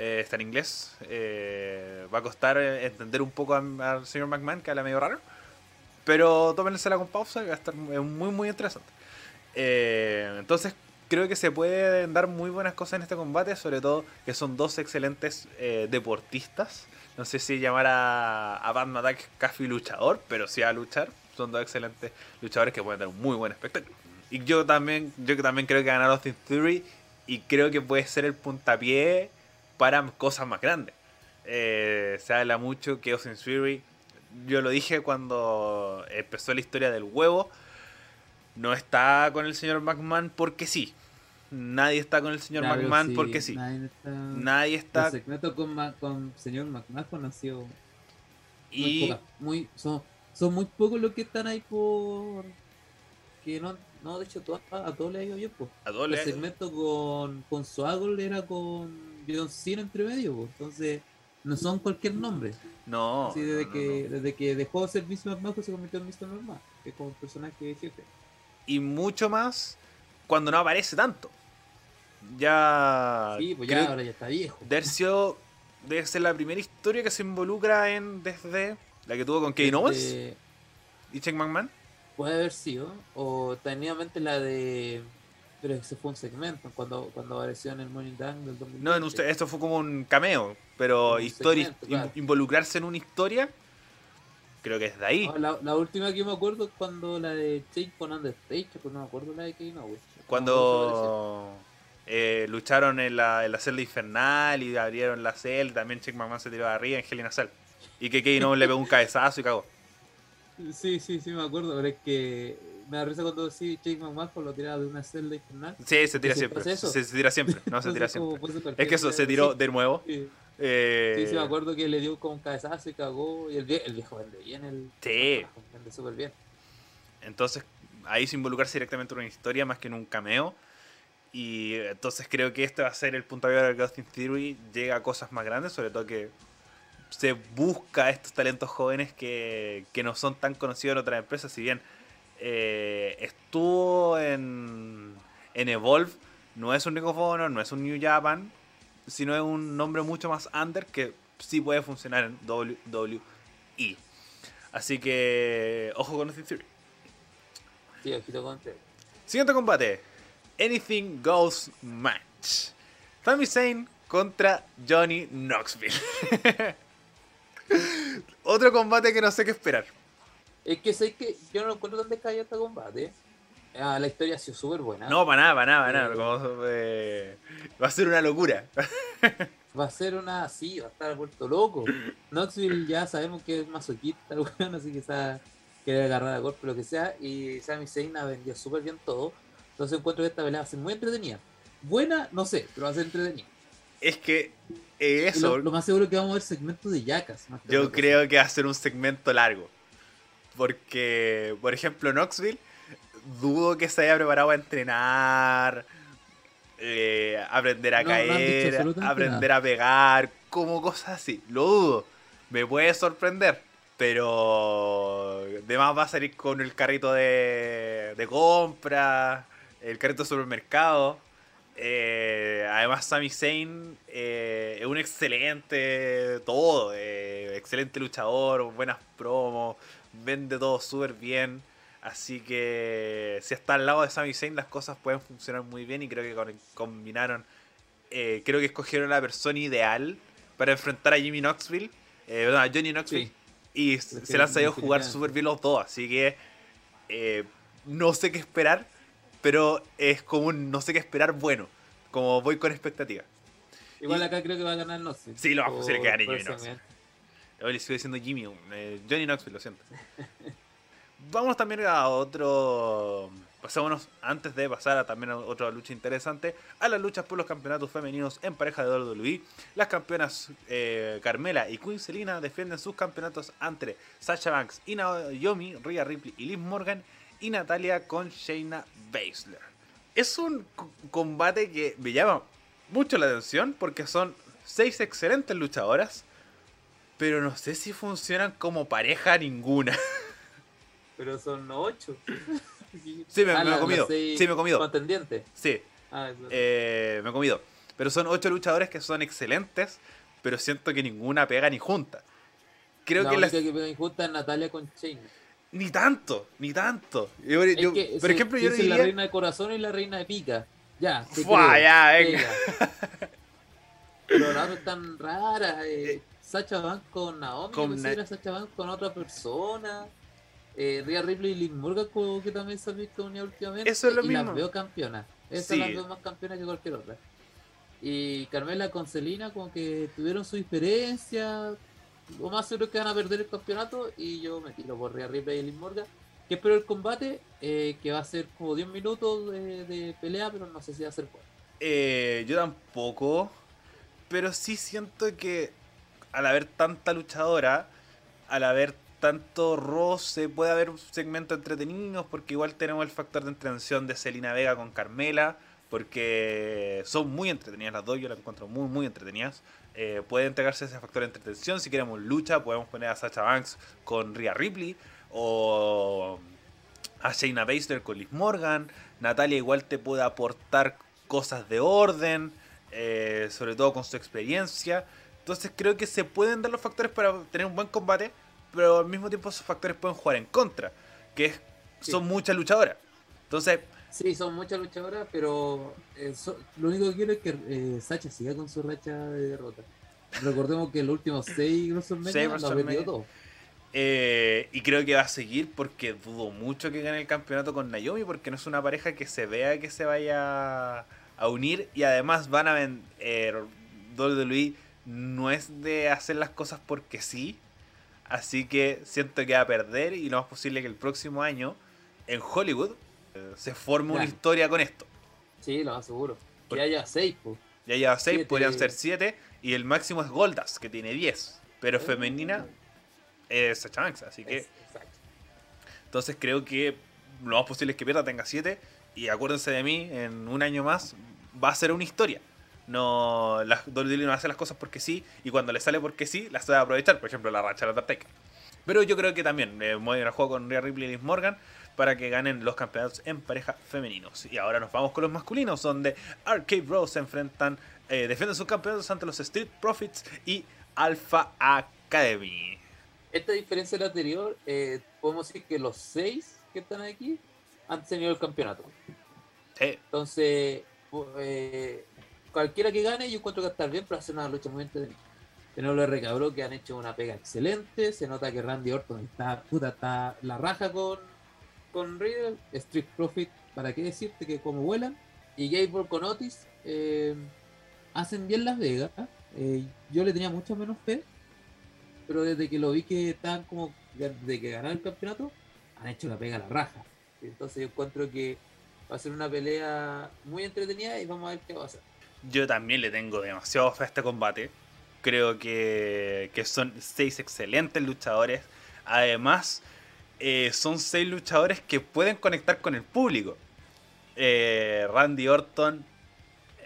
Eh, está en inglés. Eh, va a costar entender un poco al señor McMahon, que habla medio raro. Pero tómensela con pausa va a estar muy, muy interesante. entonces, creo que se pueden dar muy buenas cosas en este combate, sobre todo que son dos excelentes deportistas no sé si llamar a, a Batman Attack casi luchador, pero sí a luchar. Son dos excelentes luchadores que pueden dar un muy buen espectáculo. Y yo también, yo también creo que ganar Austin Theory y creo que puede ser el puntapié para cosas más grandes. Eh, se habla mucho que Austin Theory, yo lo dije cuando empezó la historia del huevo, no está con el señor McMahon porque sí. Nadie está con el señor McMahon porque sí. Nadie está. El secreto con, con señor McMahon ha sido. Y. Muy, son, son muy pocos los que están ahí por. Que no, no de hecho, a, todos les ha ido bien. Pues. A todos El segmento con, con Swaggle era con John Cena entre medio. Pues. Entonces, no son cualquier nombre. No. Así desde, que, desde que dejó de ser Mr. McMahon se convirtió en Mr. McMahon. Que es como personaje jefe. Y mucho más cuando no aparece tanto. Ya. Sí, pues ya ahora ya está viejo. Dercio debe ser la primera historia que se involucra en desde la que tuvo con Kevin Owens y Chuck McMahon. Puede haber sido, o técnicamente la de. Pero ese fue un segmento cuando, cuando apareció en el Morning Down del 2020. No, en usted, esto fue como un cameo, pero historia, involucrarse en una historia, creo que es de ahí. la, última que me acuerdo es cuando la de Change con Undertaker, pues no me acuerdo la de Kevin Owens. Cuando. Eh, lucharon en la, en la celda infernal y abrieron la celda. También Chick McMahon se tiró de arriba en Hell in Cell. Y que Kevin le pegó un cabezazo y cagó. Sí, sí, sí, me acuerdo. Pero es que me da risa cuando sí, Chick McMahon lo tiraba de una celda infernal. Sí, se tira siempre. Se, tira siempre. No, se tira siempre. Es que eso se tiró de nuevo. Sí. Eh... Sí, sí, me acuerdo que le dio como un cabezazo y cagó. Y el, viejo, el viejo vende bien. El, sí. Vende súper bien. Entonces, ahí se involucrarse directamente en una historia más que en un cameo y entonces creo que este va a ser el punto de vista de Austin Theory. Llega a cosas más grandes, sobre todo que se busca a estos talentos jóvenes que, no son tan conocidos en otras empresas. Si bien eh, estuvo en, en Evolve, no es un Nico no es un New Japan, sino es un nombre mucho más under que sí puede funcionar en WWE. Así que, ojo con Austin Theory. Sí, con Siguiente combate. Anything Goes Match. Sami Zayn contra Johnny Knoxville. Otro combate que no sé qué esperar. Es que sé que yo no lo encuentro tan descabellado este combate. Ah, la historia ha sido súper buena. No, para nada, para nada, para nada. Eh, va a ser una locura. va a ser una. Sí, va a estar vuelto loco. Knoxville ya sabemos que es masoquista, así que sabe quiere agarrar a golpe, lo que sea. Y Sami Zayn ha vendido súper bien todo. Entonces encuentro que esta pelea va a ser muy entretenida. Buena, no sé, pero va a ser entretenida. Es que eh, eso. Lo, más seguro es que vamos a ver segmentos de yacas. Yo creo que va a ser un segmento largo. Porque, por ejemplo, Knoxville, dudo que se haya preparado a entrenar, eh, aprender a caer, aprender a pegar, como cosas así. Lo dudo. Me puede sorprender, Pero además va a salir con el carrito de, de compra, el carrito de supermercado. Eh, además, Sami Zayn eh, es un excelente todo, eh, excelente luchador, buenas promos, vende todo súper bien. Así que si está al lado de Sami Zayn, las cosas pueden funcionar muy bien y creo que combinaron. creo que escogieron la persona ideal para enfrentar a Jimmy Knoxville, a Johnny Knoxville. Y se le han sabido jugar súper bien los dos. Así que no sé qué esperar pero es como un no sé qué esperar bueno. Como voy con expectativa. Igual acá creo que va a ganar Knoxville. Sí, lo va a que gane Jimmy Knoxville. Hoy le sigo diciendo Jimmy, eh, Johnny Knoxville, lo siento. Vamos también a otro. Pasémonos, antes de pasar a también a otra lucha interesante, a las luchas por los campeonatos femeninos en pareja de WWE. Las campeonas eh, Carmela y Queen Selina defienden sus campeonatos ante Sasha Banks y Naomi, Rhea Ripley y Liv Morgan y Natalia con Shayna Baszler. Es un combate que me llama mucho la atención porque son seis excelentes luchadoras, pero no sé si funcionan como pareja ninguna. Pero son ocho. Sí, me, he comido. Sí, me he comido. Contendiente. Sí. Ah, eh, me he comido. Pero son ocho luchadores que son excelentes, pero siento que ninguna pega ni junta. Creo que la que pega ni junta es Natalia con Shayna. Ni tanto, ni tanto. por ejemplo, yo diría... la reina de corazón y la reina de pica. Ya, Fua, ya, venga. Pero las están raras. Eh, eh, Sacha Banks con Naomi, con Sacha Banks con otra persona. Eh, Rhea Ripley y Liv Morgan, que también se han visto unidas últimamente. Eso es lo y mismo. las veo campeonas. Esas las veo más campeonas que cualquier otra. Y Carmela con Celina, como que tuvieron su diferencia, lo más seguro es que van a perder el campeonato y yo me tiro por Rhea Ripley y Liv Morgan. Que espero el combate, eh, que va a ser como 10 minutos de, pelea, pero no sé si va a ser bueno. Eh, yo tampoco, pero sí siento que al haber tanta luchadora, al haber tanto roce, puede haber un segmento entretenido, porque igual tenemos el factor de entretención de Selina Vega con Carmela, porque son muy entretenidas las dos, yo las encuentro muy, muy entretenidas. Eh, puede entregarse ese factor de entretención. Si queremos lucha, podemos poner a Sacha Banks con Rhea Ripley o a Shayna Baszler con Liz Morgan. Natalia igual te puede aportar cosas de orden, eh, sobre todo con su experiencia. Entonces creo que se pueden dar los factores para tener un buen combate, pero al mismo tiempo esos factores pueden jugar en contra, que son muchas luchadoras. Entonces... Sí, son muchas luchadoras, pero eh, lo único que quiero es que eh, Sacha siga con su racha de derrota. Recordemos que los últimos seis WrestleMania los ha vendido todo. Eh, y creo que va a seguir porque dudo mucho que gane el campeonato con Naomi porque no es una pareja que se vea que se vaya a unir y además van a vender eh, WWE no es de hacer las cosas porque sí así que siento que va a perder y lo más posible que el próximo año en Hollywood se forme una historia con esto Sí, lo aseguro. Ya haya 6, pues. Ya lleva 6, podrían ser 7. Y el máximo es Goldas, que tiene 10. Pero femenina es Sacha así que. exacto. Entonces creo que lo más posible es que pierda tenga 7. Y acuérdense de mí, en un año más va a ser una historia. No, las WWE no hace las cosas porque sí, y cuando le sale porque sí, las a aprovechar. Por ejemplo, la racha de Undertaker. Pero yo creo que también, eh, voy a juego con Rhea Ripley y Liz Morgan para que ganen los campeonatos en pareja femeninos. Y ahora nos vamos con los masculinos, donde Arcade Bros se enfrentan, eh, defienden sus campeonatos ante los Street Profits y Alpha Academy. Esta diferencia de la anterior, eh, podemos decir que los seis que están aquí han tenido el campeonato. Entonces, eh, cualquiera que gane, yo encuentro que estar bien para hacer una lucha muy entretenida. Tenemos los recabros que han hecho una pega excelente. Se nota que Randy Orton está, puta, está la raja con, con Riddle, Street Profit, para qué decirte que como vuelan, y Gable con Otis, eh, hacen bien Las Vegas. Eh, yo le tenía mucho menos fe, pero desde que lo vi que estaban como, de que ganaron el campeonato, han hecho la pega a la raja. Entonces yo encuentro que va a ser una pelea muy entretenida y vamos a ver qué va a hacer. Yo también le tengo demasiado fe a este combate. Creo que, que son seis excelentes luchadores. Además, eh, son seis luchadores que pueden conectar con el público. Eh, Randy Orton,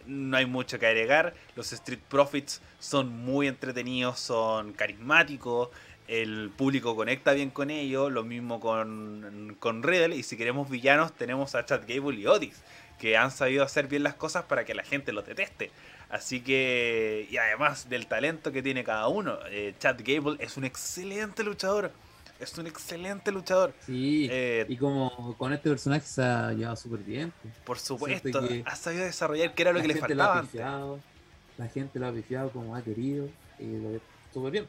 no hay mucho que agregar. Los Street Profits son muy entretenidos, son carismáticos. el público conecta bien con ellos, lo mismo con, con Riddle, y si queremos villanos tenemos a Chad Gable y Otis, que han sabido hacer bien las cosas para que la gente los deteste. Así que, y además del talento que tiene cada uno, eh, Chad Gable es un excelente luchador. Es un excelente luchador. Sí, eh, y como con este personaje se ha llevado súper bien. Pues. Por supuesto, ha sabido desarrollar que era lo que le faltaba. la gente lo ha pifiado como ha querido y lo súper bien.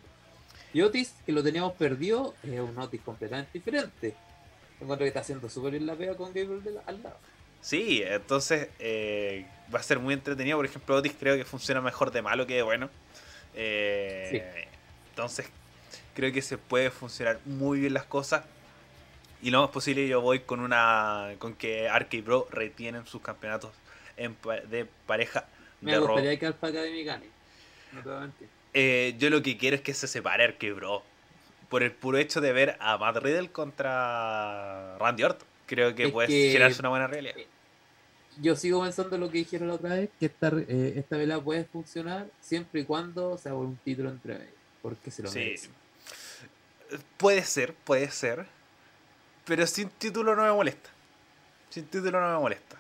Y Otis, que lo teníamos perdido, es un Otis completamente diferente. Encuentro que está haciendo súper bien la pega con Gable al lado. Sí, entonces eh, va a ser muy entretenido. Por ejemplo, Otis creo que funciona mejor de malo que de bueno. Eh, entonces, creo que se puede funcionar muy bien las cosas. Y lo más posible yo voy con una con que Arcade Bro retienen sus campeonatos de pareja Me gustaría que Alpha Academy gane. No eh, yo lo que quiero es que se separe Arcade Bro. Por el puro hecho de ver a Matt Riddle contra Randy Orton. Creo que puede generarse una buena realidad. Yo sigo pensando lo que dijeron la otra vez, que esta, eh, esta vela puede funcionar siempre y cuando sea un título entre ellos. Porque se lo sí. Puede ser, puede ser. Pero sin título no me molesta. Sin título no me molesta.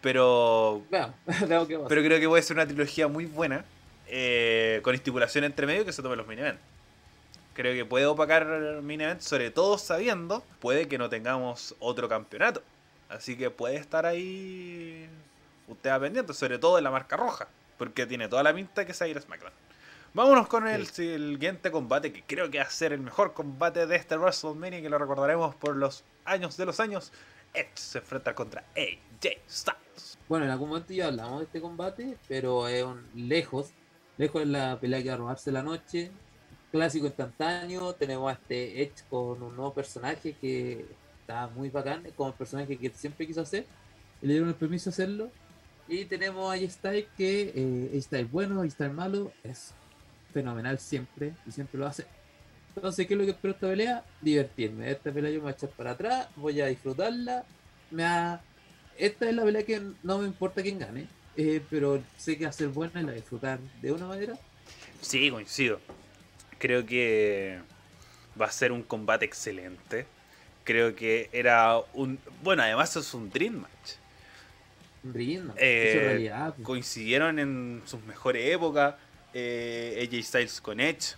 Pero. pero creo que puede ser una trilogía muy buena. Eh, con estipulación entre medio que se tomen los mini. Creo que puede opacar mini events, sobre todo sabiendo, puede que no tengamos otro campeonato. Así que puede estar ahí usted va pendiente, sobre todo en la marca roja, porque tiene toda la pinta que es ir SmackDown. Vámonos con el siguiente combate, que creo que va a ser el mejor combate de este WrestleMania, que lo recordaremos por los años de los años. Edge se enfrenta contra AJ Styles. Bueno, en algún momento ya hablamos de este combate, pero es un lejos Lejos de la pelea que va a robarse la noche. Clásico instantáneo. Tenemos a este Edge con un nuevo personaje que está muy bacán. Como personaje que siempre quiso hacer. Le dieron el permiso de hacerlo. Y tenemos a A-Style que eh, A-Style bueno, A-Style malo. Es fenomenal siempre. Y siempre lo hace. Entonces, ¿qué es lo que espero esta pelea? Divertirme. Esta pelea yo me voy a echar para atrás. Voy a disfrutarla. Me Esta es la pelea que no me importa quién gane eh, pero sé que ser buena y la disfrutar de una manera. Sí, coincido. Creo que va a ser un combate excelente. Creo que era un. Bueno, además es un Dream Match. Un Dream Match. Eh, pues. Coincidieron en sus mejores épocas. Eh, AJ Styles con Edge.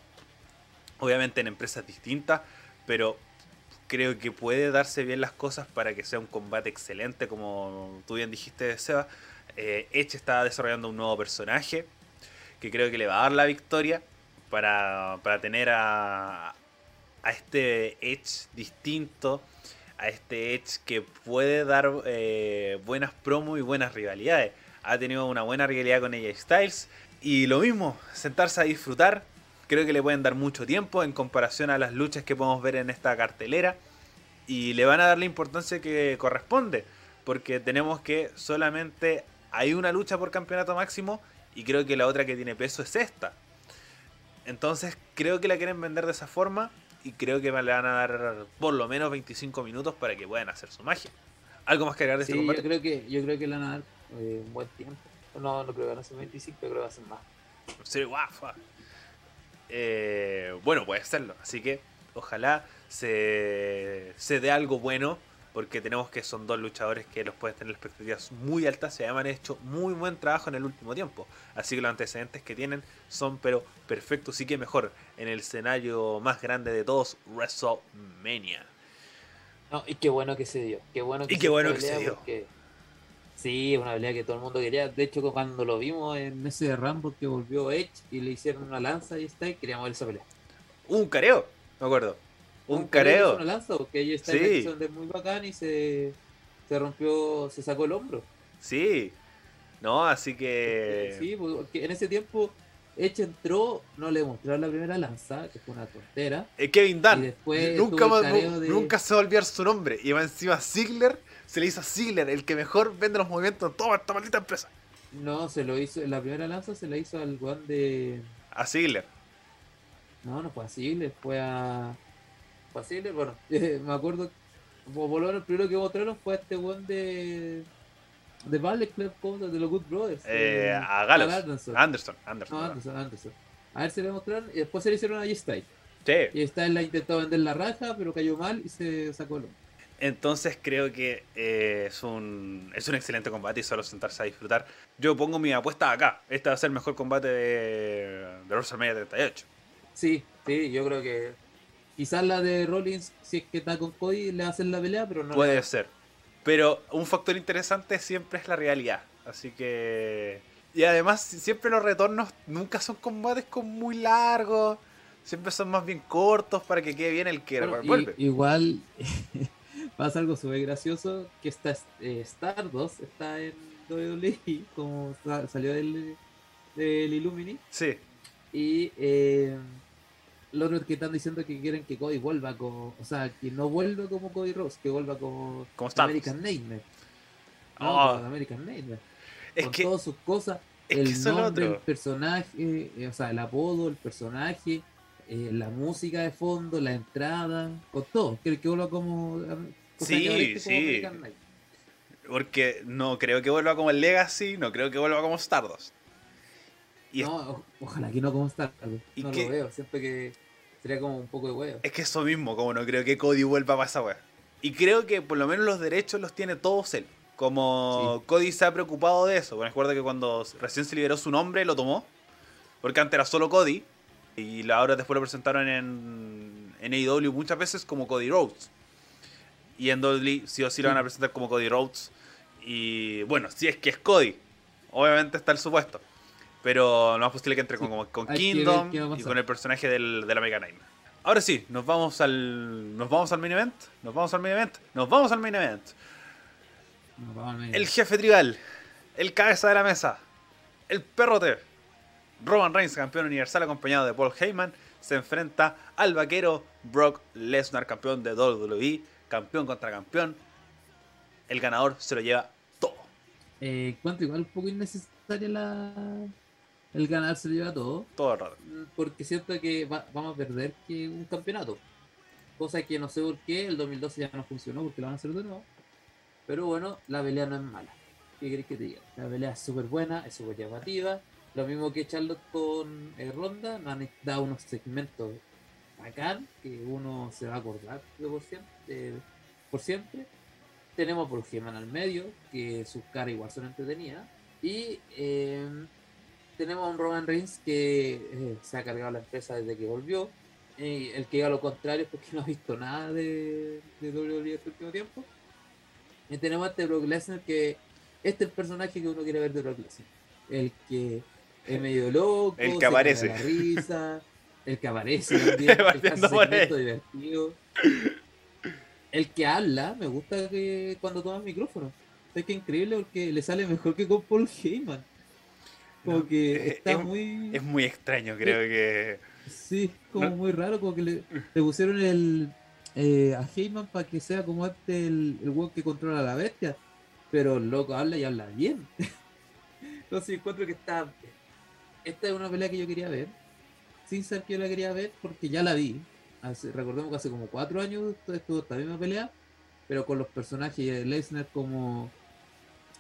Obviamente en empresas distintas. Pero creo que puede darse bien las cosas para que sea un combate excelente, como tú bien dijiste, Seba. Eh, Edge está desarrollando un nuevo personaje que creo que le va a dar la victoria para, tener a, a este Edge distinto, a este Edge que puede dar eh, buenas promos y buenas rivalidades. Ha tenido una buena rivalidad con AJ Styles y lo mismo, sentarse a disfrutar. Creo que le pueden dar mucho tiempo en comparación a las luchas que podemos ver en esta cartelera y le van a dar la importancia que corresponde porque tenemos que solamente hay una lucha por campeonato máximo y creo que la otra que tiene peso es esta. Entonces creo que la quieren vender de esa forma y creo que le van a dar por lo menos 25 minutos para que puedan hacer su magia. ¿Algo más que agregar de este combate? Yo creo que, yo creo que le van a dar eh, un buen tiempo. No, no creo que van a ser 25, pero creo que va a ser más. Sí, guafa. Eh, bueno, puede serlo. Así que ojalá se, se dé algo bueno porque tenemos que son dos luchadores que los pueden tener expectativas muy altas y además han hecho muy buen trabajo en el último tiempo. Así que los antecedentes que tienen son pero perfectos y que mejor en el escenario más grande de todos, WrestleMania. No, y qué bueno que se dio. Qué bueno que y qué bueno que se dio. Sí, es una pelea que todo el mundo quería. De hecho, cuando lo vimos en ese Rambo que volvió Edge y le hicieron una lanza y está, queríamos ver esa pelea. Un careo, me acuerdo un careo. porque ella está en de muy bacán y se, se rompió, se sacó el hombro. Sí, no, así que. Sí, porque en ese tiempo Edge entró, no le mostraron la primera lanza, que fue una tontera. Eh, Kevin Dunn. nunca, nunca se va a olvidar su nombre. Y va encima Ziggler, se le hizo a Ziggler, el que mejor vende los movimientos en toda esta maldita empresa. No, se lo hizo, la primera lanza se la hizo al guan de. A Ziggler. No, no fue a Ziggler, fue a bueno, me acuerdo, por lo menos el primero que mostraron fue a este one de de Ballet Club, de los Good Brothers. Eh, a Gallows. Anderson. Anderson. Anderson, A ver si le mostraron y después se le hicieron a G-Style. Sí. Y Styles la intentó vender la raja, pero cayó mal y se sacó el hombro. Entonces creo que eh, es, un, es un excelente combate y solo sentarse a disfrutar. Yo pongo mi apuesta acá. Este va a ser el mejor combate de, de WrestleMania 38. Sí, sí, yo creo que quizás la de Rollins, si es que está con Cody, le hacen la pelea, pero no. Puede ser. Pero un factor interesante siempre es la realidad. Así que... Y además siempre los retornos nunca son combates con muy largos. Siempre son más bien cortos para que quede bien el que Bueno, vuelve. igual pasa algo súper gracioso que está eh, Stardust está en WWE como sa- salió del, del Illumini Sí. y eh, los otros que están diciendo que quieren que Cody vuelva como o sea que no vuelva como Cody Rose que vuelva como. American Nightmare no, Oh. como American Nightmare Es con que, todas sus cosas el que es nombre, el personaje, eh, o sea, el apodo, el personaje, eh, la música de fondo, la entrada, con todo. Creo que vuelva como. Sí, que como sí. Porque no creo que vuelva como el Legacy, no creo que vuelva como Stardust. Y No, o- ojalá que no como Star ¿Y No lo veo, siento que sería como un poco de huevo. Es que eso mismo, como no creo que Cody vuelva para esa wea. Y creo que por lo menos los derechos los tiene todos él. Como Cody se ha preocupado de eso. Bueno, recuerda que cuando recién se liberó su nombre lo tomó. Porque antes era solo Cody. Y ahora después lo presentaron en, en AEW muchas veces como Cody Rhodes. Y en WWE sí o sí lo van a presentar como Cody Rhodes. Y bueno, si es que es Cody. Obviamente está el supuesto. Pero lo más posible que entre con, Sí, que Kingdom y con el personaje del, del American Nightmare. Ahora sí, nos vamos al. Nos vamos al main event. Nos vamos al main event. Nos vamos al main event. No, vamos al medio. El jefe tribal. El cabeza de la mesa. El perrote. Roman Reigns, campeón universal acompañado de Paul Heyman, se enfrenta al vaquero Brock Lesnar, campeón de WWE, campeón contra campeón. El ganador se lo lleva todo. Eh, encuentro igual un poco innecesaria la. El ganar se lo lleva todo. Todo el rato. Porque siento que va- vamos a perder que un campeonato. Cosa que no sé por qué, el 2012 ya no funcionó porque lo van a hacer de nuevo. Pero bueno, la pelea no es mala. ¿Qué querés que te diga? La pelea es súper buena, es súper llamativa. Lo mismo que Charlotte con eh, Ronda, nos han dado unos segmentos bacán que uno se va a acordar por siempre. por siempre. Tenemos por Geman al medio, que sus caras igual son entretenidas. Y eh, tenemos a un Roman Reigns que eh, se ha cargado la empresa desde que volvió. Y el que diga lo contrario es porque no ha visto nada de, de WWE este último tiempo. Y tenemos a este Brock Lesnar que este es el personaje que uno quiere ver de Brock Lesnar. El que es medio loco, El que aparece. la risa, el que aparece también, el que divertidos. El que habla, me gusta que cuando toma el micrófono. Es que increíble porque le sale mejor que con Paul Heyman. Como que es- está es- muy. Es muy extraño, creo que. Sí, como No. muy raro, como que le, le pusieron el eh, a Heyman para que sea como este el, el weón que controla a la bestia. Pero el loco habla y habla bien. Entonces encuentro que está. Esta es una pelea que yo quería ver. Sin ser que yo la quería ver, porque ya la vi. Hace- recordemos que hace como cuatro años estuvo esta misma pelea. Pero con los personajes de Lesnar como.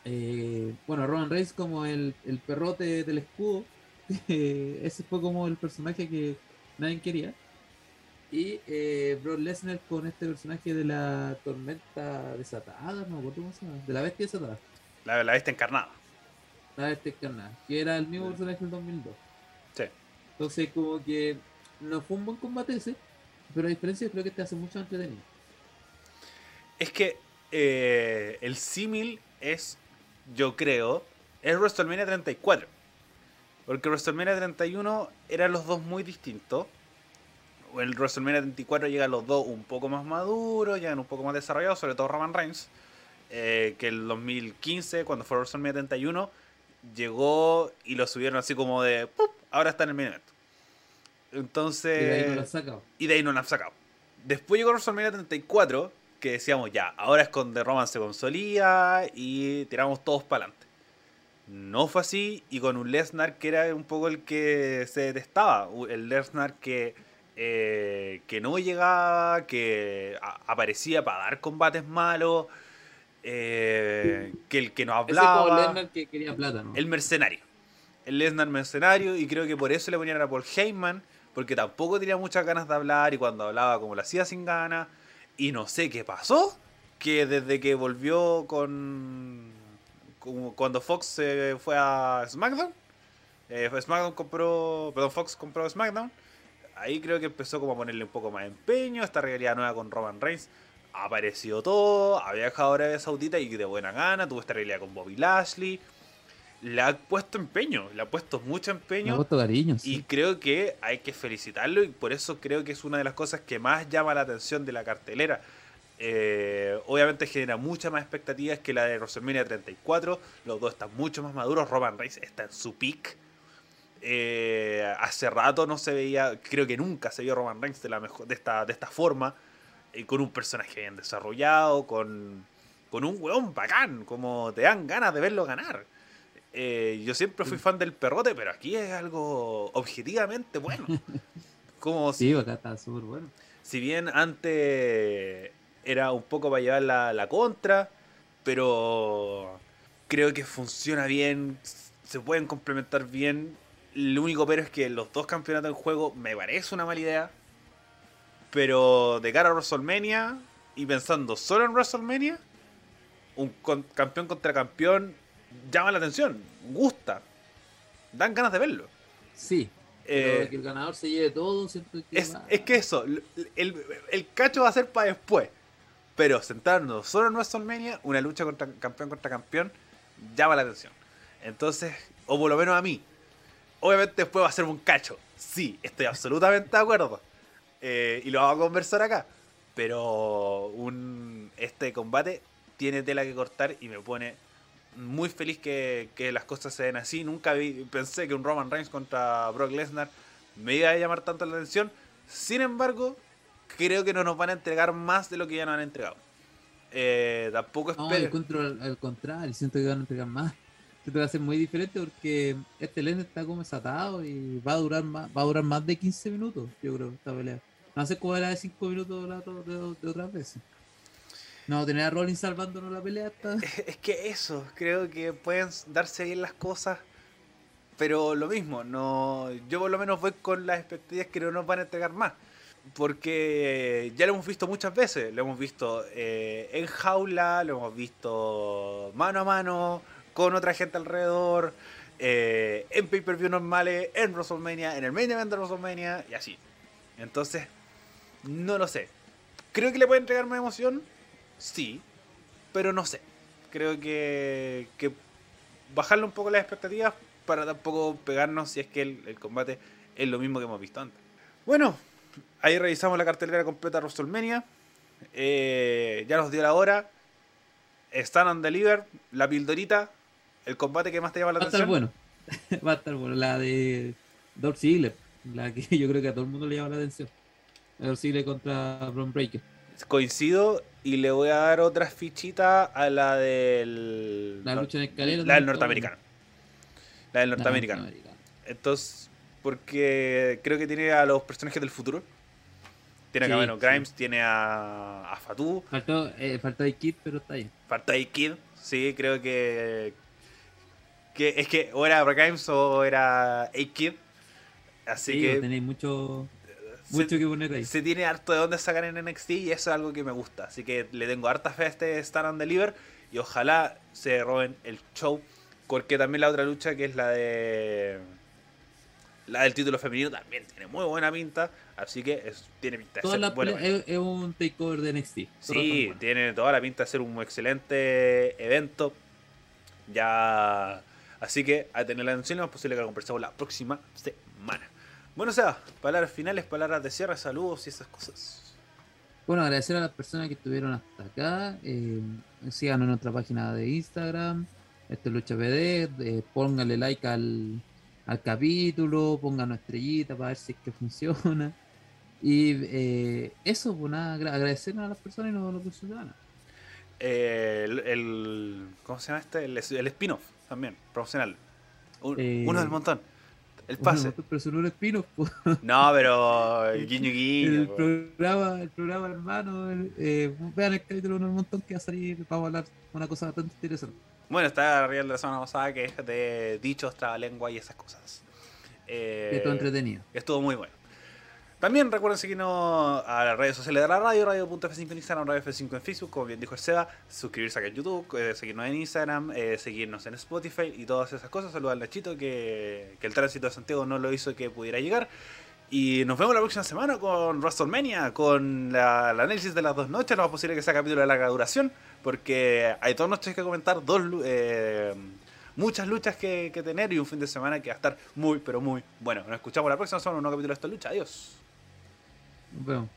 Eh, bueno, Roman Reigns como el, el perrote del escudo. Eh, ese fue como el personaje que nadie quería. Y eh, Brock Lesnar con este personaje de la tormenta desatada, no cómo se llama, de la bestia desatada, La, la bestia encarnada. la bestia encarnada, que era el mismo personaje del 2002. Sí. Entonces, como que no fue un buen combate ese, pero a diferencia, creo que te hace mucho entretenido. Es que eh, el símil es, yo creo, es WrestleMania 34. Porque WrestleMania 31 eran los dos muy distintos. O El WrestleMania 34 llegan los dos un poco más maduros, llegan un poco más desarrollados, sobre todo Roman Reigns. eh, que el 2015, cuando fue WrestleMania 31, llegó y lo subieron así como de ¡pup! ahora está en el main event. Entonces. y de ahí no lo han sacado. y de ahí no la han sacado. Después llegó WrestleMania 34, que decíamos ya, ahora es The Roman se consolida y tiramos todos para adelante. No fue así, y con un Lesnar que era un poco el que se detestaba, el Lesnar que, eh, que no llegaba, que aparecía para dar combates malos, eh, que el que no Ese hablaba Lesnar que quería plata, ¿no? el mercenario. El Lesnar mercenario, y creo que por eso le ponían a Paul Heyman, porque tampoco tenía muchas ganas de hablar y cuando hablaba como lo hacía sin ganas. Y no sé qué pasó, que desde que volvió con... como cuando Fox se fue a SmackDown, eh, SmackDown compró, perdón, Fox compró SmackDown, ahí creo que empezó como a ponerle un poco más de empeño, esta realidad nueva con Roman Reigns. Ha aparecido todo, había viajado a Arabia Saudita y de buena gana, tuvo esta realidad con Bobby Lashley le ha puesto empeño, le ha puesto mucho ha empeño. puesto cariño. Y creo que hay que felicitarlo y por eso creo que es una de las cosas que más llama la atención de la cartelera. Eh, obviamente genera muchas más expectativas que la de WrestleMania 34. Los dos están mucho más maduros. Roman Reigns está en su peak. Eh, hace rato no se veía, creo que nunca se vio Roman Reigns de, la mejor, de, esta, de esta forma. eh, con un personaje bien desarrollado, con, con un weón bacán, como te dan ganas de verlo ganar. Eh, yo siempre fui fan del perrote, pero aquí es algo objetivamente bueno. Como si, Sí, acá está súper bueno. si bien antes era un poco para llevar la, la contra, pero creo que funciona bien, se pueden complementar bien. Lo único pero es que los dos campeonatos en juego me parece una mala idea. Pero de cara a WrestleMania y pensando solo en WrestleMania, un con- campeón contra campeón llama la atención, gusta, dan ganas de verlo. Sí. Pero Eh, que el ganador se lleve todo, es, es que eso, el, el cacho va a ser para después. Pero centrarnos solo en WrestleMania, una lucha contra campeón contra campeón, llama la atención. Entonces, o por lo menos a mí. Obviamente después va a ser un cacho. Sí, estoy absolutamente de acuerdo. Eh, y lo vamos a conversar acá. Pero un, este combate tiene tela que cortar y me pone muy feliz que, que las cosas se den así. Nunca vi- pensé que un Roman Reigns contra Brock Lesnar me iba a llamar tanto la atención. Sin embargo, creo que no nos van a entregar más de lo que ya nos han entregado. Eh, tampoco No, espero. encuentro al, al contrario, siento que van a entregar más. Siento que va a ser muy diferente porque este Lesnar está como desatado y va a durar más, va a durar más de 15 minutos, yo creo, esta pelea. No sé cómo era de 5 minutos de otras veces. No, tener a Rollins salvándonos la pelea hasta. Es que eso, creo que pueden darse bien las cosas, pero lo mismo, no, yo por lo menos voy con las expectativas que no nos van a entregar más, porque ya lo hemos visto muchas veces, lo hemos visto eh, en jaula, lo hemos visto mano a mano, con otra gente alrededor, eh, en pay-per-view normales, en WrestleMania, en el main event de WrestleMania y así. Entonces, no lo sé. ¿Creo que le puede entregar más emoción? Sí, pero no sé. Creo que, que bajarle un poco las expectativas para tampoco pegarnos si es que el, el combate es lo mismo que hemos visto antes. Bueno, ahí revisamos la cartelera completa de WrestleMania. Eh, ya nos dio la hora. Stand and Deliver, la pildorita, el combate que más te llama la Va a estar atención. bueno. Va a estar bueno. La de Dolph Ziggler, la que yo creo que a todo el mundo le llama la atención. Dolph Ziggler contra Braun Breaker. Coincido y le voy a dar otra fichita a la del. La lucha en escalera. La del norteamericano. La del norteamericano. La. Entonces, porque creo que tiene a los personajes del futuro. Tiene a Sí, Cameron sí. Grimes, tiene a, a Fatu, Faltó, eh, faltó el kit, pero está ahí. falta a Kid. Sí, creo que, que. Es que o era Grimes o era A-Kid. Así Sí, que. tenéis mucho, se- mucho que poner ahí. se tiene harto de dónde sacar en NXT y eso es algo que me gusta. Así que le tengo harta fe a este Stand and Deliver y ojalá se roben el show. Porque también la otra lucha que es la de. La del título femenino también tiene muy buena pinta. Así que es- tiene pinta de ser las buena. es, es un takeover de NXT. Sí, tiene toda la pinta de ser un excelente evento. Ya. Así que a tener la atención, lo más posible que lo conversamos la próxima semana. Bueno, o sea, palabras finales, palabras de cierre, saludos y esas cosas. Bueno, agradecer a las personas que estuvieron hasta acá. Eh, síganos en nuestra página de Instagram. Esto es Lucha PD. eh, pónganle like al, al capítulo. Pónganos estrellita para ver si es que funciona. Y eh, eso, pues nada, agra- agradecer a las personas y nos lo. Eh, el, el- ¿Cómo se llama este? El, el spin-off también, profesional. Un- Eh, uno del montón. El pase. Bueno, pero son unos. No, pero guiño guiño. el po. programa, el programa hermano, el- eh, vean el capítulo un montón que va a salir, vamos a hablar una cosa bastante interesante. Bueno, está arriba de la semana pasada que es de dichos, trabalengua y esas cosas. Eh, todo entretenido. Estuvo muy bueno. También recuerden seguirnos a las redes sociales de la radio, radio.f5 en Instagram, radio F5 en Facebook, como bien dijo el Seba, suscribirse acá en YouTube, eh, seguirnos en Instagram, eh, seguirnos en Spotify y todas esas cosas. Saludos al Nachito que, el tránsito de Santiago no lo hizo que pudiera llegar. Y nos vemos la próxima semana con WrestleMania, con la, el análisis de las dos noches. No es posible que sea capítulo de larga duración, porque hay dos noches que comentar, eh, muchas luchas que, que tener y un fin de semana que va a estar muy, pero muy bueno. Nos escuchamos la próxima semana en un nuevo capítulo de esta lucha. Adiós. Nos vemos.